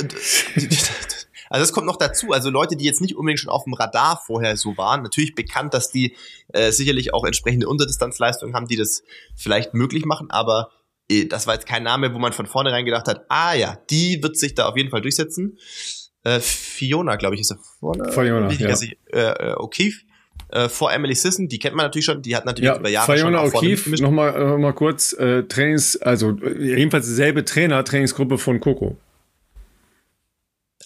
Also das kommt noch dazu. Also Leute, die jetzt nicht unbedingt schon auf dem Radar vorher so waren, natürlich bekannt, dass die äh, sicherlich auch entsprechende Unterdistanzleistungen haben, die das vielleicht möglich machen, aber äh, das war jetzt kein Name, wo man von vornherein gedacht hat, ah ja, die wird sich da auf jeden Fall durchsetzen. Äh, Fiona, glaube ich, ist er vorne. Fiona, ja. Ich, äh, äh, O'Keefe. Äh, vor Emily Sisson, die kennt man natürlich schon, die hat natürlich ja, über Jahre Fiona schon O'Keefe, nochmal noch mal kurz, äh, Trainings, also jedenfalls dieselbe Trainer, Trainingsgruppe von Coco.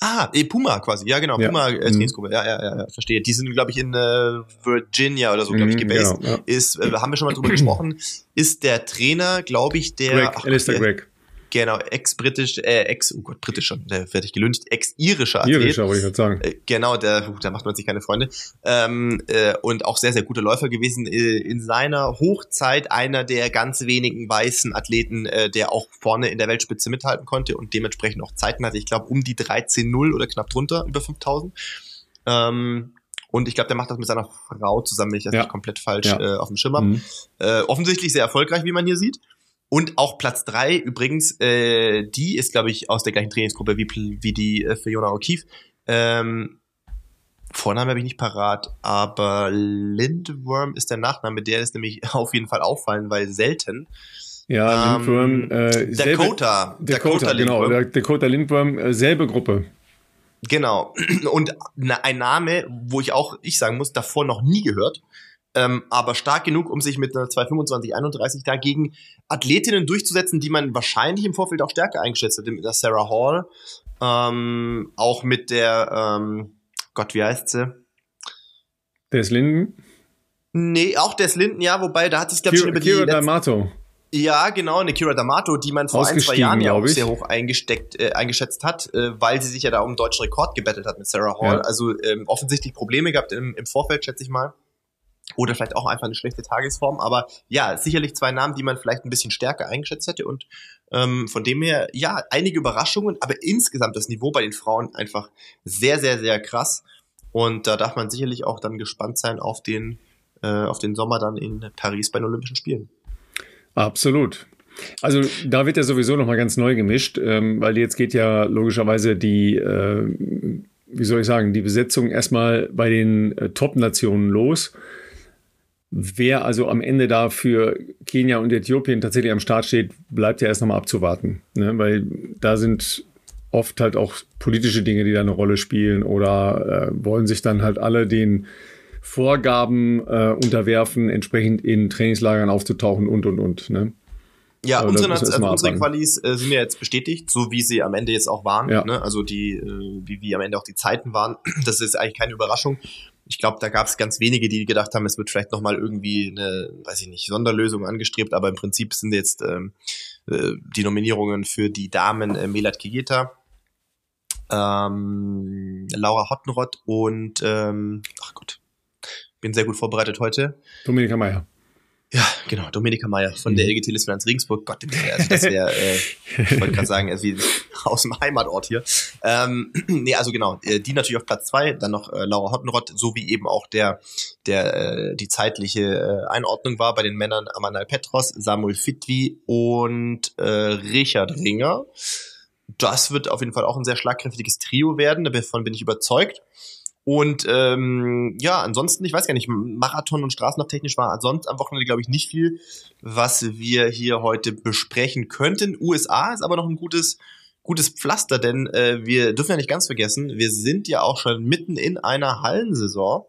Ah, eh, Puma quasi. Ja, genau. Ja. Puma äh, Trainingsgruppe. Mhm. Ja, ja, ja, ja, verstehe. Die sind, glaube ich, in äh, Virginia oder so, glaube ich, mhm, gebased. Genau, ja. Ist, äh, haben wir schon mal drüber gesprochen, ist der Trainer, glaube ich, der. Greg, ach, Alistair Greg. Genau, ex-britisch, äh, ex, oh Gott, britisch schon, der werde ich gelünscht, ex-irischer Athlet. Irischer, wollte ich gerade sagen. Äh, genau, der, da macht man sich keine Freunde. Ähm, äh, und auch sehr, sehr guter Läufer gewesen. Äh, in seiner Hochzeit einer der ganz wenigen weißen Athleten, äh, der auch vorne in der Weltspitze mithalten konnte und dementsprechend auch Zeiten hatte. Ich glaube, um die 13-0 oder knapp drunter, über 5000. Ähm, und ich glaube, der macht das mit seiner Frau zusammen, wenn ich das ja. nicht komplett falsch ja. äh, auf dem Schirm habe. Mhm. Äh, offensichtlich sehr erfolgreich, wie man hier sieht. Und auch Platz drei übrigens, äh, die ist, glaube ich, aus der gleichen Trainingsgruppe wie, wie die äh, Fiona O'Keefe. Ähm, Vorname habe ich nicht parat, aber Lindworm ist der Nachname, der ist nämlich auf jeden Fall auffallen, weil selten. Ja, Lindworm. Ähm, äh, Dakota. Selbe, Dakota, Dakota genau. Lindworm. Dakota Lindworm, äh, selbe Gruppe. Genau. Und ein Name, wo ich auch, ich sagen muss, davor noch nie gehört, ähm, aber stark genug, um sich mit einer 225, 31 dagegen Athletinnen durchzusetzen, die man wahrscheinlich im Vorfeld auch stärker eingeschätzt hat, mit der Sarah Hall, ähm, auch mit der, ähm, Gott, wie heißt sie? Des Linden? Nee, auch Des Linden, ja, wobei, da hat sich, glaube ich, schon über die... Kira D'Amato. Ja, genau, eine Kira D'Amato, die man vor ein, zwei Jahren ja auch sehr hoch eingesteckt, äh, eingeschätzt hat, äh, weil sie sich ja da um den deutschen Rekord gebettelt hat mit Sarah Hall. Ja. Also ähm, offensichtlich Probleme gehabt im, im Vorfeld, schätze ich mal. Oder vielleicht auch einfach eine schlechte Tagesform. Aber ja, sicherlich zwei Namen, die man vielleicht ein bisschen stärker eingeschätzt hätte. Und ähm, von dem her, ja, einige Überraschungen, aber insgesamt das Niveau bei den Frauen einfach sehr, sehr, sehr krass. Und da darf man sicherlich auch dann gespannt sein auf den, äh, auf den Sommer dann in Paris bei den Olympischen Spielen. Absolut. Also da wird ja sowieso noch mal ganz neu gemischt, ähm, weil jetzt geht ja logischerweise die, äh, wie soll ich sagen, die Besetzung erstmal bei den äh, Top-Nationen los. Wer also am Ende da für Kenia und Äthiopien tatsächlich am Start steht, bleibt ja erst nochmal abzuwarten. Ne? Weil da sind oft halt auch politische Dinge, die da eine Rolle spielen oder äh, wollen sich dann halt alle den Vorgaben äh, unterwerfen, entsprechend in Trainingslagern aufzutauchen und und und. Ne? Ja, unsere, also unsere Qualis äh, sind ja jetzt bestätigt, so wie sie am Ende jetzt auch waren. Ja. Ne? Also die, äh, wie, wie am Ende auch die Zeiten waren. Das ist eigentlich keine Überraschung. Ich glaube, da gab es ganz wenige, die gedacht haben, es wird vielleicht nochmal irgendwie eine, weiß ich nicht, Sonderlösung angestrebt, aber im Prinzip sind jetzt ähm, äh, die Nominierungen für die Damen äh, Melat Kigeta, ähm, Laura Hottenrott und ähm, ach Gott, bin sehr gut vorbereitet heute. Dominika Meier. Ja, genau, Dominika Meier von mhm. der LGT Lisbonans Regensburg. Gott, also das wäre, äh, ich wollte gerade sagen, also wie aus dem Heimatort hier. Ähm, nee, also genau, äh, die natürlich auf Platz zwei, dann noch äh, Laura Hottenrott, so wie eben auch der, der äh, die zeitliche äh, Einordnung war bei den Männern Amanal Petros, Samuel Fitwi und äh, Richard Ringer. Das wird auf jeden Fall auch ein sehr schlagkräftiges Trio werden, davon bin ich überzeugt. Und ähm, ja, ansonsten, ich weiß gar nicht, Marathon und Straßenlauf-technisch war ansonsten am Wochenende, glaube ich, nicht viel, was wir hier heute besprechen könnten. USA ist aber noch ein gutes, gutes Pflaster, denn äh, wir dürfen ja nicht ganz vergessen, wir sind ja auch schon mitten in einer Hallensaison.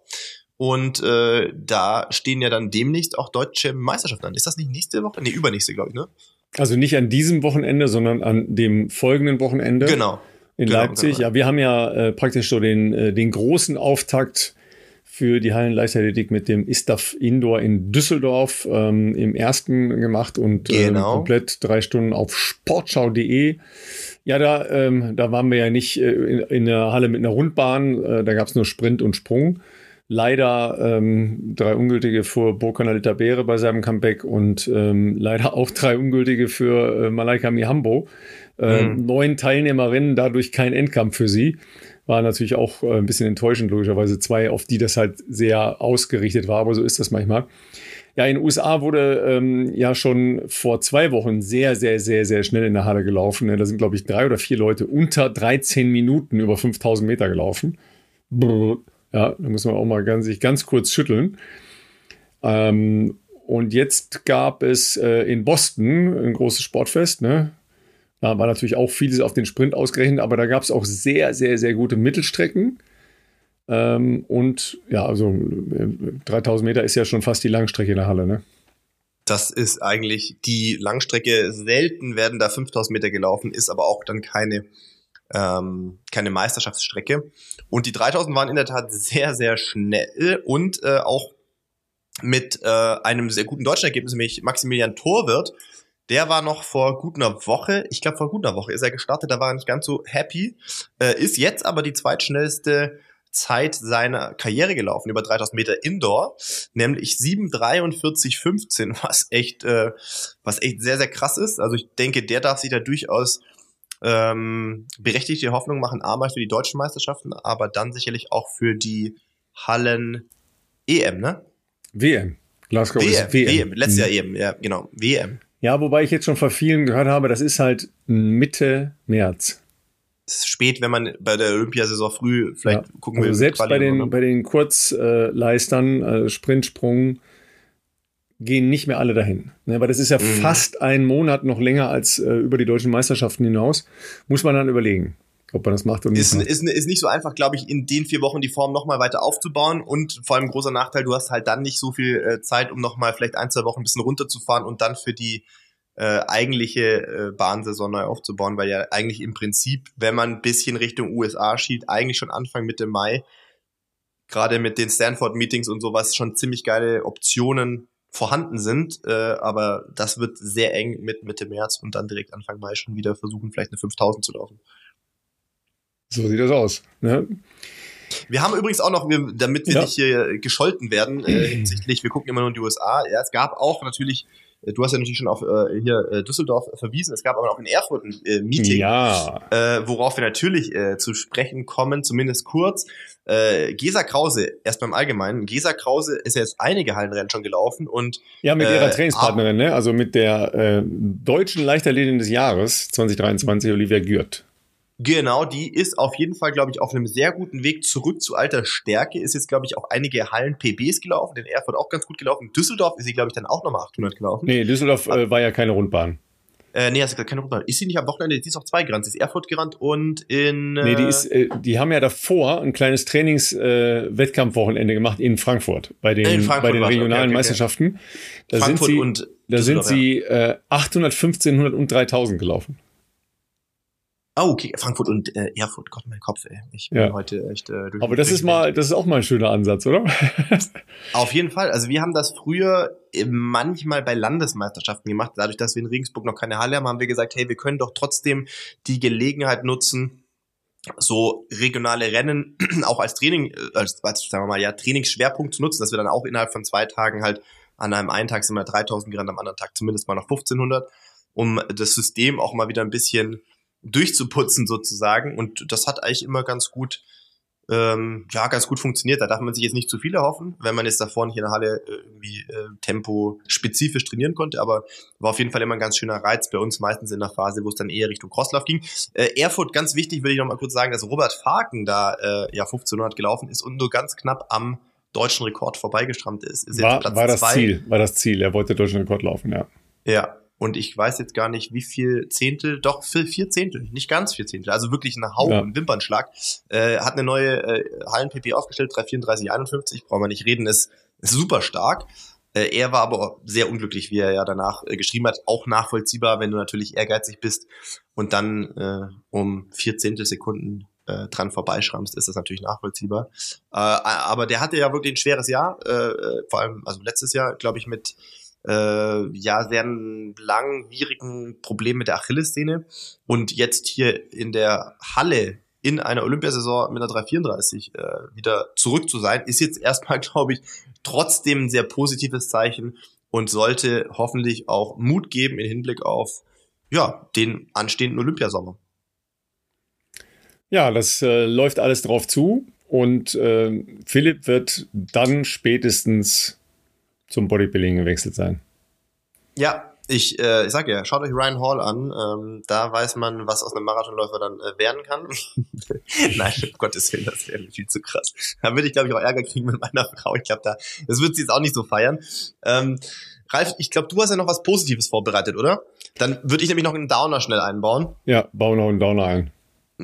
Und äh, da stehen ja dann demnächst auch deutsche Meisterschaften an. Ist das nicht nächste Woche? Nee, übernächste, glaube ich, ne? Also nicht an diesem Wochenende, sondern an dem folgenden Wochenende. Genau in genau, Leipzig. Genau. Ja, wir haben ja äh, praktisch so den, äh, den großen Auftakt für die Hallenleichtathletik mit dem Istaf Indoor in Düsseldorf ähm, im ersten gemacht und äh, genau. komplett drei Stunden auf sportschau.de. Ja, da, ähm, da waren wir ja nicht äh, in, in der Halle mit einer Rundbahn, äh, da gab es nur Sprint und Sprung. Leider ähm, drei Ungültige für Burkanalita Beere bei seinem Comeback und ähm, leider auch drei Ungültige für äh, Malaika Mihambo. Äh, mhm. Neun Teilnehmerinnen, dadurch kein Endkampf für sie. War natürlich auch äh, ein bisschen enttäuschend, logischerweise zwei, auf die das halt sehr ausgerichtet war, aber so ist das manchmal. Ja, in den USA wurde ähm, ja schon vor zwei Wochen sehr, sehr, sehr, sehr schnell in der Halle gelaufen. Da sind, glaube ich, drei oder vier Leute unter 13 Minuten über 5000 Meter gelaufen. Brrr. Ja, da muss man auch mal ganz, sich ganz kurz schütteln. Ähm, und jetzt gab es äh, in Boston ein großes Sportfest, ne? Da war natürlich auch vieles auf den Sprint ausgerechnet, aber da gab es auch sehr, sehr, sehr gute Mittelstrecken. Ähm, und ja, also 3000 Meter ist ja schon fast die Langstrecke in der Halle, ne? Das ist eigentlich die Langstrecke. Selten werden da 5000 Meter gelaufen, ist aber auch dann keine, ähm, keine Meisterschaftsstrecke. Und die 3000 waren in der Tat sehr, sehr schnell und äh, auch mit äh, einem sehr guten deutschen Ergebnis, nämlich Maximilian Torwirt, der war noch vor gut einer Woche, ich glaube vor gut einer Woche ist er gestartet, da war er nicht ganz so happy, äh, ist jetzt aber die zweitschnellste Zeit seiner Karriere gelaufen, über 3000 Meter Indoor, nämlich 7,43,15, was echt, äh, was echt sehr, sehr krass ist. Also ich denke, der darf sich da durchaus ähm, berechtigte Hoffnung machen, einmal für die deutschen Meisterschaften, aber dann sicherlich auch für die Hallen EM, ne? WM. Glasgow WM, ist WM. WM. Letztes Jahr mhm. EM, ja, genau. WM. Ja, wobei ich jetzt schon von vielen gehört habe, das ist halt Mitte März. Das ist spät, wenn man bei der Olympiasaison früh vielleicht ja. gucken also will. Selbst bei den, bei den Kurzleistern, äh, Sprintsprung, gehen nicht mehr alle dahin. Ne, weil das ist ja mhm. fast ein Monat noch länger als äh, über die deutschen Meisterschaften hinaus. Muss man dann überlegen ob man das macht oder ist, nicht. Ist, ist nicht so einfach, glaube ich, in den vier Wochen die Form nochmal weiter aufzubauen und vor allem großer Nachteil, du hast halt dann nicht so viel äh, Zeit, um nochmal vielleicht ein, zwei Wochen ein bisschen runterzufahren und dann für die äh, eigentliche äh, Bahnsaison neu aufzubauen, weil ja eigentlich im Prinzip, wenn man ein bisschen Richtung USA schielt, eigentlich schon Anfang Mitte Mai, gerade mit den Stanford-Meetings und sowas, schon ziemlich geile Optionen vorhanden sind, äh, aber das wird sehr eng mit Mitte März und dann direkt Anfang Mai schon wieder versuchen, vielleicht eine 5000 zu laufen. So sieht das aus. Ne? Wir haben übrigens auch noch, damit wir ja. nicht hier gescholten werden, äh, hinsichtlich, wir gucken immer nur in die USA. Ja, es gab auch natürlich, äh, du hast ja natürlich schon auf äh, hier äh, Düsseldorf verwiesen, es gab aber auch in Erfurt ein äh, Meeting, ja. äh, worauf wir natürlich äh, zu sprechen kommen, zumindest kurz. Äh, Gesa Krause, erst beim Allgemeinen. Gesa Krause ist ja jetzt einige Hallenrennen schon gelaufen und ja mit ihrer äh, Trainingspartnerin, ne? also mit der äh, deutschen Leichtathletin des Jahres 2023 Olivia Gürt. Genau, die ist auf jeden Fall, glaube ich, auf einem sehr guten Weg zurück zu alter Stärke. Ist jetzt, glaube ich, auch einige Hallen PBs gelaufen. Den Erfurt auch ganz gut gelaufen. Düsseldorf ist sie, glaube ich, dann auch nochmal 800 gelaufen. Nee, Düsseldorf äh, war ja keine Rundbahn. Äh, nee, hast du keine Rundbahn. Ist sie nicht am Wochenende? Die ist auf zwei gerannt. Sie ist Erfurt gerannt und in. Äh nee, die ist, äh, die haben ja davor ein kleines Trainings-Wettkampfwochenende äh, gemacht in Frankfurt bei den, in Frankfurt bei den regionalen okay, okay, Meisterschaften. Da Frankfurt sind sie, und da sind sie äh, 800, 1500 und 3000 gelaufen. Oh, okay, Frankfurt und äh, Erfurt, Gott, mein Kopf, ey. Ich bin ja. heute echt äh, durch Aber das ist mal, das ist auch mal ein schöner Ansatz, oder? Auf jeden Fall. Also wir haben das früher manchmal bei Landesmeisterschaften gemacht. Dadurch, dass wir in Regensburg noch keine Halle haben, haben wir gesagt, hey, wir können doch trotzdem die Gelegenheit nutzen, so regionale Rennen auch als Training, äh, als, sagen wir mal, ja, Trainingsschwerpunkt zu nutzen, dass wir dann auch innerhalb von zwei Tagen halt an einem einen Tag sind wir 3000 gerannt, am anderen Tag zumindest mal noch 1500, um das System auch mal wieder ein bisschen durchzuputzen sozusagen. Und das hat eigentlich immer ganz gut, ähm, ja, ganz gut funktioniert. Da darf man sich jetzt nicht zu viele hoffen, wenn man jetzt davor nicht in der Halle äh, irgendwie äh, Tempo spezifisch trainieren konnte. Aber war auf jeden Fall immer ein ganz schöner Reiz bei uns, meistens in der Phase, wo es dann eher Richtung Crosslauf ging. Äh, Erfurt, ganz wichtig, will ich noch mal kurz sagen, dass Robert Faken da äh, ja 1500 gelaufen ist und nur ganz knapp am deutschen Rekord vorbeigestrammt ist. ist war, war das zwei. Ziel, war das Ziel. Er wollte deutschen Rekord laufen, ja. Ja, und ich weiß jetzt gar nicht, wie viel Zehntel, doch vier, vier Zehntel, nicht ganz vier Zehntel, also wirklich ein Haufen, ja. Wimpernschlag. Äh, hat eine neue äh, Hallen-PP aufgestellt, 334,51, brauchen wir nicht reden, ist, ist super stark. Äh, er war aber sehr unglücklich, wie er ja danach äh, geschrieben hat. Auch nachvollziehbar, wenn du natürlich ehrgeizig bist und dann äh, um vier Zehntelsekunden äh, dran vorbeischrammst, ist das natürlich nachvollziehbar. Äh, aber der hatte ja wirklich ein schweres Jahr, äh vor allem, also letztes Jahr, glaube ich, mit äh, ja sehr langwierigen Problem mit der Achillessehne und jetzt hier in der Halle in einer Olympiasaison mit einer 334 äh, wieder zurück zu sein, ist jetzt erstmal, glaube ich, trotzdem ein sehr positives Zeichen und sollte hoffentlich auch Mut geben in Hinblick auf ja, den anstehenden Olympiasommer. Ja, das äh, läuft alles drauf zu und äh, Philipp wird dann spätestens zum Bodybuilding gewechselt sein. Ja, ich, äh, ich sag ja, schaut euch Ryan Hall an. Ähm, da weiß man, was aus einem Marathonläufer dann äh, werden kann. Nein, um Gottes Willen, das wäre viel zu krass. Da würde ich, glaube ich, auch Ärger kriegen mit meiner Frau. Ich glaube, da, das wird sie jetzt auch nicht so feiern. Ähm, Ralf, ich glaube, du hast ja noch was Positives vorbereitet, oder? Dann würde ich nämlich noch einen Downer schnell einbauen. Ja, baue noch einen Downer ein.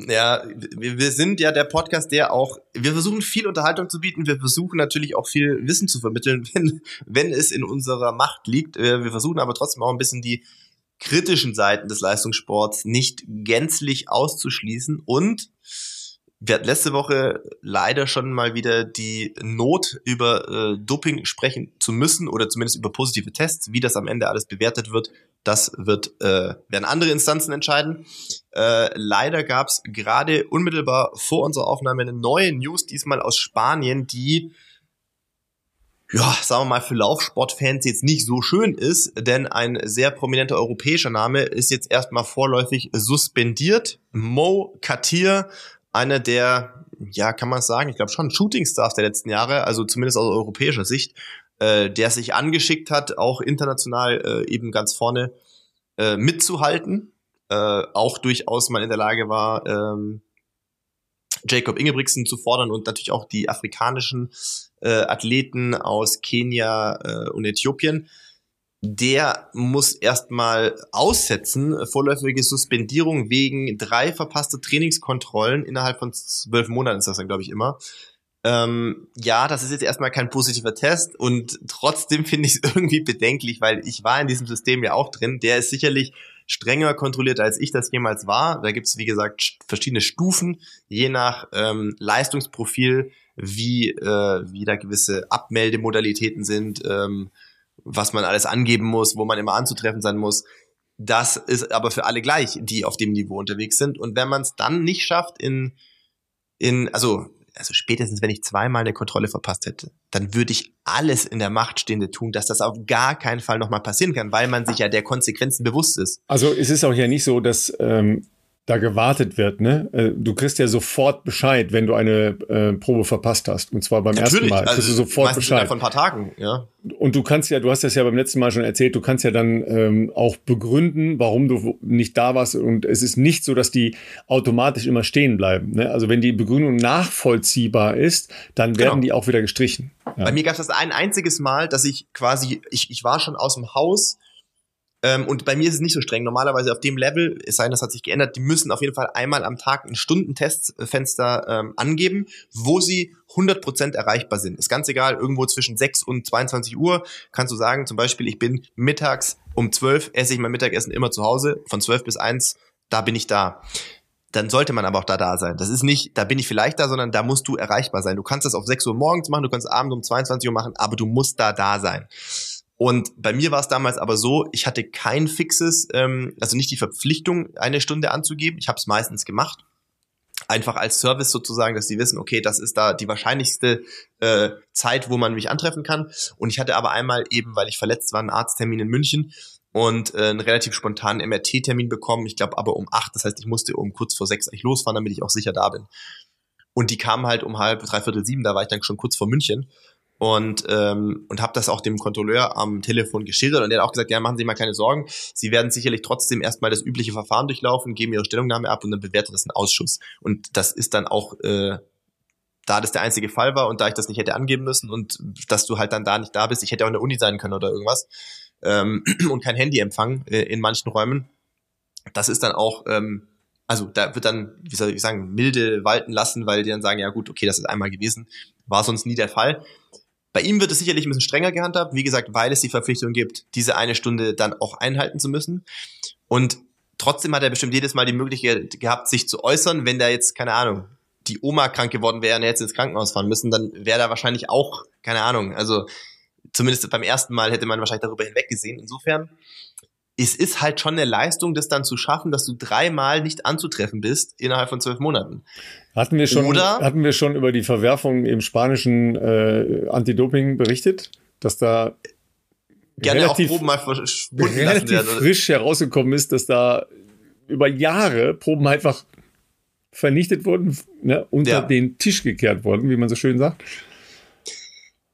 Ja, wir, wir sind ja der Podcast, der auch, wir versuchen viel Unterhaltung zu bieten, wir versuchen natürlich auch viel Wissen zu vermitteln, wenn, wenn es in unserer Macht liegt. Wir versuchen aber trotzdem auch ein bisschen die kritischen Seiten des Leistungssports nicht gänzlich auszuschließen und wir hatten letzte Woche leider schon mal wieder die Not, über äh, Doping sprechen zu müssen oder zumindest über positive Tests. Wie das am Ende alles bewertet wird, das wird äh, werden andere Instanzen entscheiden. Äh, leider gab es gerade unmittelbar vor unserer Aufnahme eine neue News, diesmal aus Spanien, die ja, sagen wir mal, für Laufsportfans jetzt nicht so schön ist, denn ein sehr prominenter europäischer Name ist jetzt erstmal vorläufig suspendiert. Mo Katir einer der, ja, kann man sagen, ich glaube schon Shootingstars der letzten Jahre, also zumindest aus europäischer Sicht, äh, der sich angeschickt hat, auch international äh, eben ganz vorne äh, mitzuhalten, äh, auch durchaus mal in der Lage war, ähm, Jacob Ingebrigtsen zu fordern und natürlich auch die afrikanischen äh, Athleten aus Kenia äh, und Äthiopien. Der muss erstmal aussetzen, vorläufige Suspendierung wegen drei verpasster Trainingskontrollen innerhalb von zwölf Monaten ist das dann, glaube ich, immer. Ähm, ja, das ist jetzt erstmal kein positiver Test und trotzdem finde ich es irgendwie bedenklich, weil ich war in diesem System ja auch drin. Der ist sicherlich strenger kontrolliert, als ich das jemals war. Da gibt es, wie gesagt, verschiedene Stufen, je nach ähm, Leistungsprofil, wie, äh, wie da gewisse Abmeldemodalitäten sind, ähm, was man alles angeben muss, wo man immer anzutreffen sein muss. Das ist aber für alle gleich, die auf dem Niveau unterwegs sind. Und wenn man es dann nicht schafft, in, in, also also spätestens wenn ich zweimal eine Kontrolle verpasst hätte, dann würde ich alles in der Macht Stehende tun, dass das auf gar keinen Fall nochmal passieren kann, weil man sich ja der Konsequenzen bewusst ist. Also es ist auch ja nicht so, dass ähm, da gewartet wird, ne? Äh, du kriegst ja sofort Bescheid, wenn du eine äh, Probe verpasst hast. Und zwar beim Natürlich, ersten Mal. Kriegst also du sofort Bescheid. Von ein paar Tagen, ja. Und du kannst ja, du hast das ja beim letzten Mal schon erzählt, du kannst ja dann ähm, auch begründen, warum du nicht da warst. Und es ist nicht so, dass die automatisch immer stehen bleiben. Ne? Also wenn die Begründung nachvollziehbar ist, dann werden genau. die auch wieder gestrichen. Ja. Bei mir gab es das ein einziges Mal, dass ich quasi, ich, ich war schon aus dem Haus ähm, und bei mir ist es nicht so streng. Normalerweise auf dem Level, es sei denn, das hat sich geändert, die müssen auf jeden Fall einmal am Tag ein Stundentestfenster ähm, angeben, wo sie 100% erreichbar sind. Ist ganz egal, irgendwo zwischen 6 und 22 Uhr kannst du sagen, zum Beispiel, ich bin mittags um 12, esse ich mein Mittagessen immer zu Hause, von 12 bis 1, da bin ich da dann sollte man aber auch da da sein. Das ist nicht, da bin ich vielleicht da, sondern da musst du erreichbar sein. Du kannst das auf 6 Uhr morgens machen, du kannst abends um 22 Uhr machen, aber du musst da da sein. Und bei mir war es damals aber so, ich hatte kein fixes, ähm, also nicht die Verpflichtung, eine Stunde anzugeben. Ich habe es meistens gemacht. Einfach als Service sozusagen, dass die wissen, okay, das ist da die wahrscheinlichste äh, Zeit, wo man mich antreffen kann. Und ich hatte aber einmal eben, weil ich verletzt war, einen Arzttermin in München und äh, einen relativ spontanen MRT-Termin bekommen. Ich glaube aber um acht, das heißt, ich musste um kurz vor sechs eigentlich losfahren, damit ich auch sicher da bin. Und die kamen halt um halb, dreiviertel sieben, da war ich dann schon kurz vor München und ähm, und habe das auch dem Kontrolleur am Telefon geschildert. Und der hat auch gesagt, ja, machen Sie mal keine Sorgen, Sie werden sicherlich trotzdem erstmal das übliche Verfahren durchlaufen, geben Ihre Stellungnahme ab und dann bewertet das ein Ausschuss. Und das ist dann auch äh, da das der einzige Fall war und da ich das nicht hätte angeben müssen und dass du halt dann da nicht da bist, ich hätte auch in der Uni sein können oder irgendwas ähm, und kein Handyempfang äh, in manchen Räumen, das ist dann auch ähm, also da wird dann, wie soll ich sagen, milde walten lassen, weil die dann sagen, ja gut, okay, das ist einmal gewesen, war sonst nie der Fall. Bei ihm wird es sicherlich ein bisschen strenger gehandhabt, wie gesagt, weil es die Verpflichtung gibt, diese eine Stunde dann auch einhalten zu müssen. Und trotzdem hat er bestimmt jedes Mal die Möglichkeit gehabt, sich zu äußern, wenn da jetzt, keine Ahnung, die Oma krank geworden wäre und er jetzt ins Krankenhaus fahren müssen, dann wäre da wahrscheinlich auch, keine Ahnung, also zumindest beim ersten Mal hätte man wahrscheinlich darüber hinweggesehen. Insofern es ist halt schon eine Leistung, das dann zu schaffen, dass du dreimal nicht anzutreffen bist innerhalb von zwölf Monaten. Hatten wir schon, Oder, hatten wir schon über die Verwerfung im spanischen äh, Anti-Doping berichtet, dass da gerne relativ, auch Proben mal verschwunden relativ werden, frisch herausgekommen ist, dass da über Jahre Proben einfach vernichtet wurden, ne, unter ja. den Tisch gekehrt wurden, wie man so schön sagt.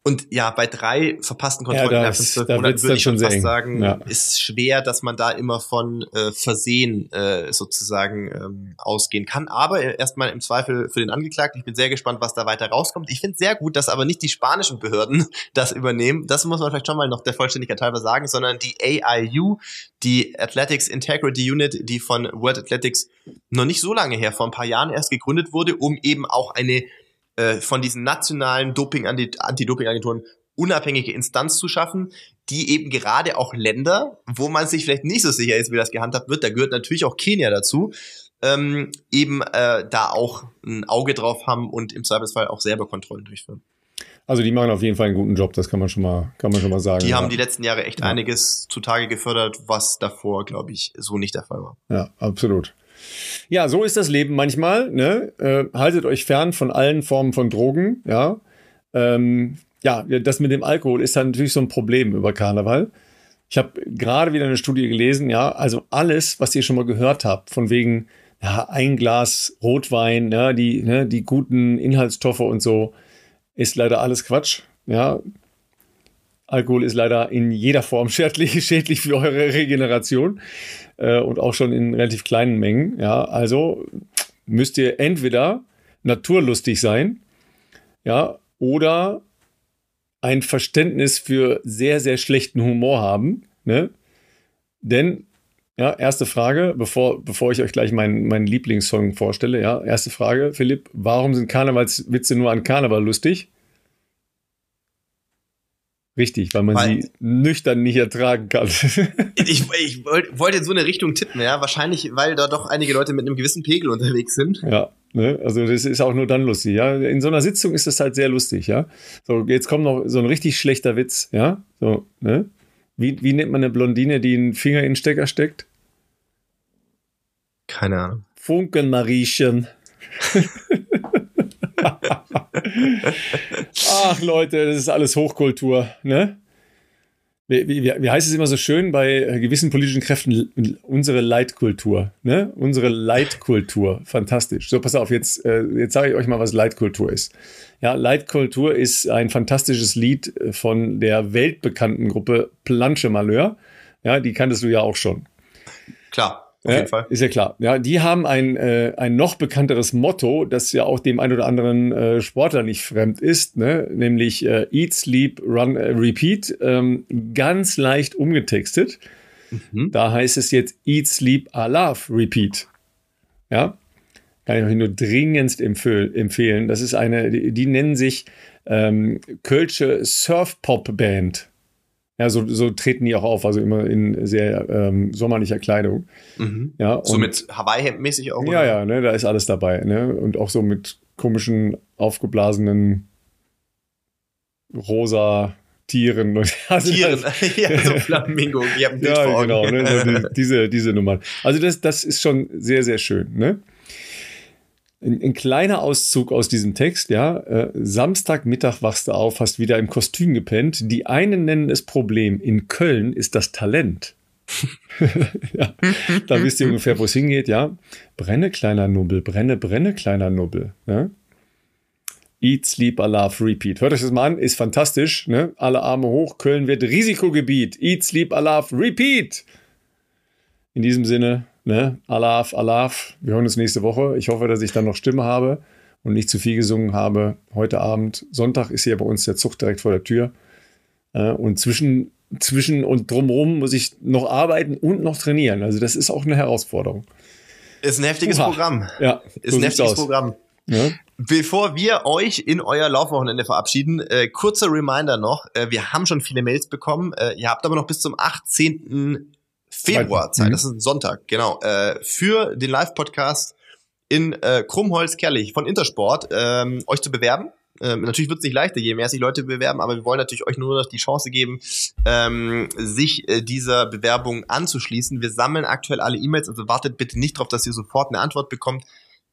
Und ja, bei drei verpassten Kontrollen ja, innerhalb von zwölf Monaten würde ich schon fast sagen, ja. ist schwer, dass man da immer von äh, Versehen äh, sozusagen ähm, ausgehen kann. Aber erstmal im Zweifel für den Angeklagten. Ich bin sehr gespannt, was da weiter rauskommt. Ich finde sehr gut, dass aber nicht die spanischen Behörden das übernehmen. Das muss man vielleicht schon mal noch der Vollständigkeit halber sagen, sondern die AIU, die Athletics Integrity Unit, die von World Athletics noch nicht so lange her, vor ein paar Jahren erst gegründet wurde, um eben auch eine äh, von diesen nationalen Doping Anti-Doping-Agenturen unabhängige Instanz zu schaffen, die eben gerade auch Länder, wo man sich vielleicht nicht so sicher ist, wie das gehandhabt wird, da gehört natürlich auch Kenia dazu, ähm, eben äh, da auch ein Auge drauf haben und im Zweifelsfall auch selber Kontrollen durchführen. Also die machen auf jeden Fall einen guten Job, das kann man schon mal, kann man schon mal sagen. Die ja. haben die letzten Jahre echt ja. einiges zutage gefördert, was davor, glaube ich, so nicht der Fall war. Ja, absolut. Ja, so ist das Leben manchmal. Ne? Äh, haltet euch fern von allen Formen von Drogen. Ja, ähm, ja, das mit dem Alkohol ist dann natürlich so ein Problem über Karneval. Ich habe gerade wieder eine Studie gelesen. Ja, also alles, was ihr schon mal gehört habt, von wegen ja, ein Glas Rotwein, ja, die, ne, die guten Inhaltsstoffe und so, ist leider alles Quatsch. Ja, Alkohol ist leider in jeder Form schädlich, schädlich für eure Regeneration äh, und auch schon in relativ kleinen Mengen. Ja, also müsst ihr entweder naturlustig sein, ja, oder ein Verständnis für sehr, sehr schlechten Humor haben. Ne? Denn, ja, erste Frage, bevor, bevor ich euch gleich meinen, meinen Lieblingssong vorstelle, ja, erste Frage, Philipp, warum sind Karnevalswitze nur an Karneval lustig? Richtig, weil man weil, sie nüchtern nicht ertragen kann. ich ich wollte in so eine Richtung tippen, ja. Wahrscheinlich, weil da doch einige Leute mit einem gewissen Pegel unterwegs sind. Ja, ne? also das ist auch nur dann lustig, ja. In so einer Sitzung ist das halt sehr lustig, ja. So, jetzt kommt noch so ein richtig schlechter Witz, ja. So, ne? Wie, wie nennt man eine Blondine, die einen Finger in den Stecker steckt? Keine Ahnung. Funkenmariechen. Ach Leute, das ist alles Hochkultur, ne? Wie, wie, wie, heißt es immer so schön bei gewissen politischen Kräften? Unsere Leitkultur, ne? Unsere Leitkultur, fantastisch. So, pass auf, jetzt, äh, jetzt sage ich euch mal, was Leitkultur ist. Ja, Leitkultur ist ein fantastisches Lied äh, von der weltbekannten Gruppe Planche Malheur. Ja, die kanntest du ja auch schon. Klar. Auf jeden Fall. Ist ja klar. Ja, die haben ein, äh, ein noch bekannteres Motto, das ja auch dem ein oder anderen äh, Sportler nicht fremd ist, ne? nämlich äh, Eat, Sleep, Run, äh, Repeat, ähm, ganz leicht umgetextet. Mhm. Da heißt es jetzt Eat, Sleep, Love, Repeat. Ja, kann ich euch nur dringendst empfehlen. Das ist eine, die, die nennen sich ähm, Kölsche Surf-Pop-Band. Ja, so, so treten die auch auf, also immer in sehr ähm, sommerlicher Kleidung. Mhm. Ja, so mit Hawaii-Hemd-mäßig auch? Ja, oder? ja, ne, da ist alles dabei. Ne? Und auch so mit komischen, aufgeblasenen rosa Tieren. Also Tieren, ja, so Flamingo, ich habe ein Bild ja, vor genau, ne, so die, diese, diese Nummern. Also das, das ist schon sehr, sehr schön. Ne? Ein, ein, kleiner Auszug aus diesem Text, ja. Äh, Samstagmittag wachst du auf, hast wieder im Kostüm gepennt. Die einen nennen es Problem. In Köln ist das Talent. ja, da wisst ihr ungefähr, wo es hingeht, ja. Brenne, kleiner Nubbel, brenne, brenne, kleiner Nubbel. Ja? Eat, Sleep, Love, Repeat. Hört euch das mal an, ist fantastisch. Ne? Alle Arme hoch, Köln wird Risikogebiet. Eat, Sleep, Love, Repeat. In diesem Sinne, Ne? Alaf, Alaf. Wir hören uns nächste Woche. Ich hoffe, dass ich dann noch Stimme habe und nicht zu viel gesungen habe. Heute Abend, Sonntag, ist hier bei uns der Zug direkt vor der Tür. Äh, und zwischen, zwischen und drumherum muss ich noch arbeiten und noch trainieren. Also, das ist auch eine Herausforderung. Ist ein heftiges Uha. Programm. Ja, ist so ein heftiges aus. Programm. Ja. Bevor wir euch in euer Laufwochenende verabschieden, äh, kurzer Reminder noch. Äh, wir haben schon viele Mails bekommen. Äh, ihr habt aber noch bis zum 18. Februar Zeit, mhm. das ist ein Sonntag, genau, äh, für den Live-Podcast in äh, Krummholz-Kerlich von Intersport ähm, euch zu bewerben. Ähm, natürlich wird es nicht leichter, je mehr sich Leute bewerben, aber wir wollen natürlich euch nur noch die Chance geben, ähm, sich äh, dieser Bewerbung anzuschließen. Wir sammeln aktuell alle E-Mails, also wartet bitte nicht darauf, dass ihr sofort eine Antwort bekommt.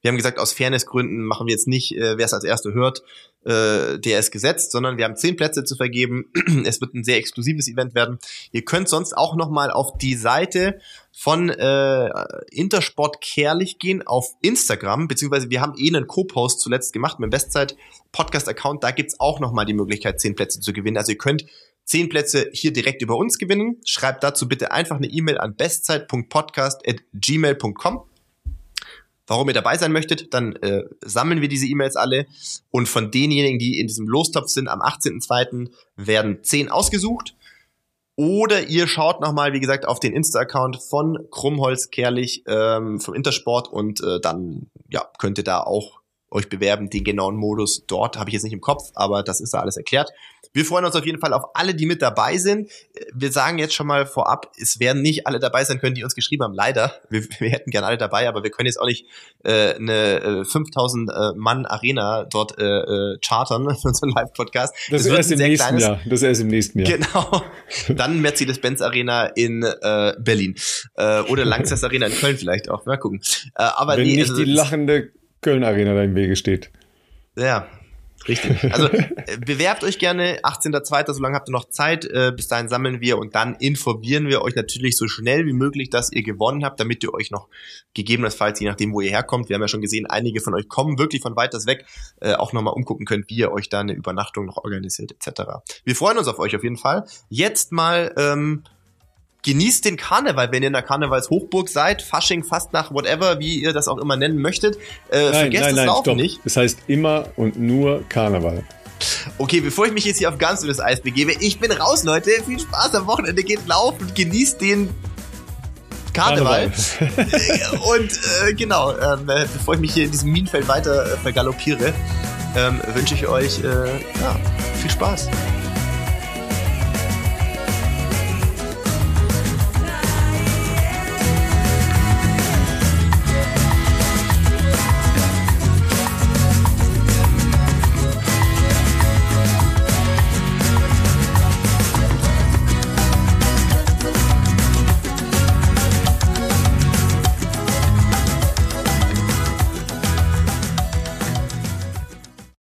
Wir haben gesagt, aus Fairnessgründen machen wir jetzt nicht, äh, wer es als Erste hört, äh, der ist gesetzt, sondern wir haben zehn Plätze zu vergeben. es wird ein sehr exklusives Event werden. Ihr könnt sonst auch nochmal auf die Seite von äh, Intersport Kerlich gehen auf Instagram, beziehungsweise wir haben eh einen Co-Post zuletzt gemacht mit dem Bestzeit Podcast-Account. Da gibt's auch nochmal die Möglichkeit, zehn Plätze zu gewinnen. Also ihr könnt zehn Plätze hier direkt über uns gewinnen. Schreibt dazu bitte einfach eine E-Mail an bestzeit.podcast.gmail.com warum ihr dabei sein möchtet, dann äh, sammeln wir diese E-Mails alle und von denjenigen, die in diesem Lostopf sind, am 18.02. werden 10 ausgesucht. Oder ihr schaut nochmal, wie gesagt, auf den Insta-Account von Krummholz Kerlich ähm, vom Intersport und äh, dann ja, könnt ihr da auch euch bewerben. Den genauen Modus dort habe ich jetzt nicht im Kopf, aber das ist da alles erklärt. Wir freuen uns auf jeden Fall auf alle, die mit dabei sind. Wir sagen jetzt schon mal vorab, es werden nicht alle dabei sein können, die uns geschrieben haben. Leider. Wir, wir hätten gerne alle dabei, aber wir können jetzt auch nicht äh, eine äh, 5000 äh, Mann Arena dort äh, äh, chartern für unseren Live-Podcast. Das, das ist erst im nächsten kleines, Jahr. Das ist erst im nächsten Jahr. Genau. Dann Mercedes-Benz Arena in äh, Berlin äh, oder Langsess Arena in Köln vielleicht auch. Mal gucken. Äh, aber Wenn nee, nicht also, die lachende Köln Arena da im Wege steht. Ja, Richtig. Also äh, bewerbt euch gerne 18.02. So lange habt ihr noch Zeit. Äh, bis dahin sammeln wir und dann informieren wir euch natürlich so schnell wie möglich, dass ihr gewonnen habt, damit ihr euch noch gegebenenfalls, je nachdem, wo ihr herkommt, wir haben ja schon gesehen, einige von euch kommen wirklich von weiters weg, äh, auch nochmal umgucken könnt, wie ihr euch da eine Übernachtung noch organisiert etc. Wir freuen uns auf euch auf jeden Fall. Jetzt mal ähm, genießt den Karneval, wenn ihr in der Karnevalshochburg seid, Fasching, Fastnacht, whatever, wie ihr das auch immer nennen möchtet. Äh, nein, vergesst nein, nein, es auch stopp. nicht. Das heißt immer und nur Karneval. Okay, bevor ich mich jetzt hier auf ganz dünnes Eis begebe, ich bin raus, Leute. Viel Spaß am Wochenende, geht laufen, genießt den Karneval. Karneval. und äh, genau, ähm, äh, bevor ich mich hier in diesem Minenfeld weiter äh, vergaloppiere, ähm, wünsche ich euch äh, ja, viel Spaß.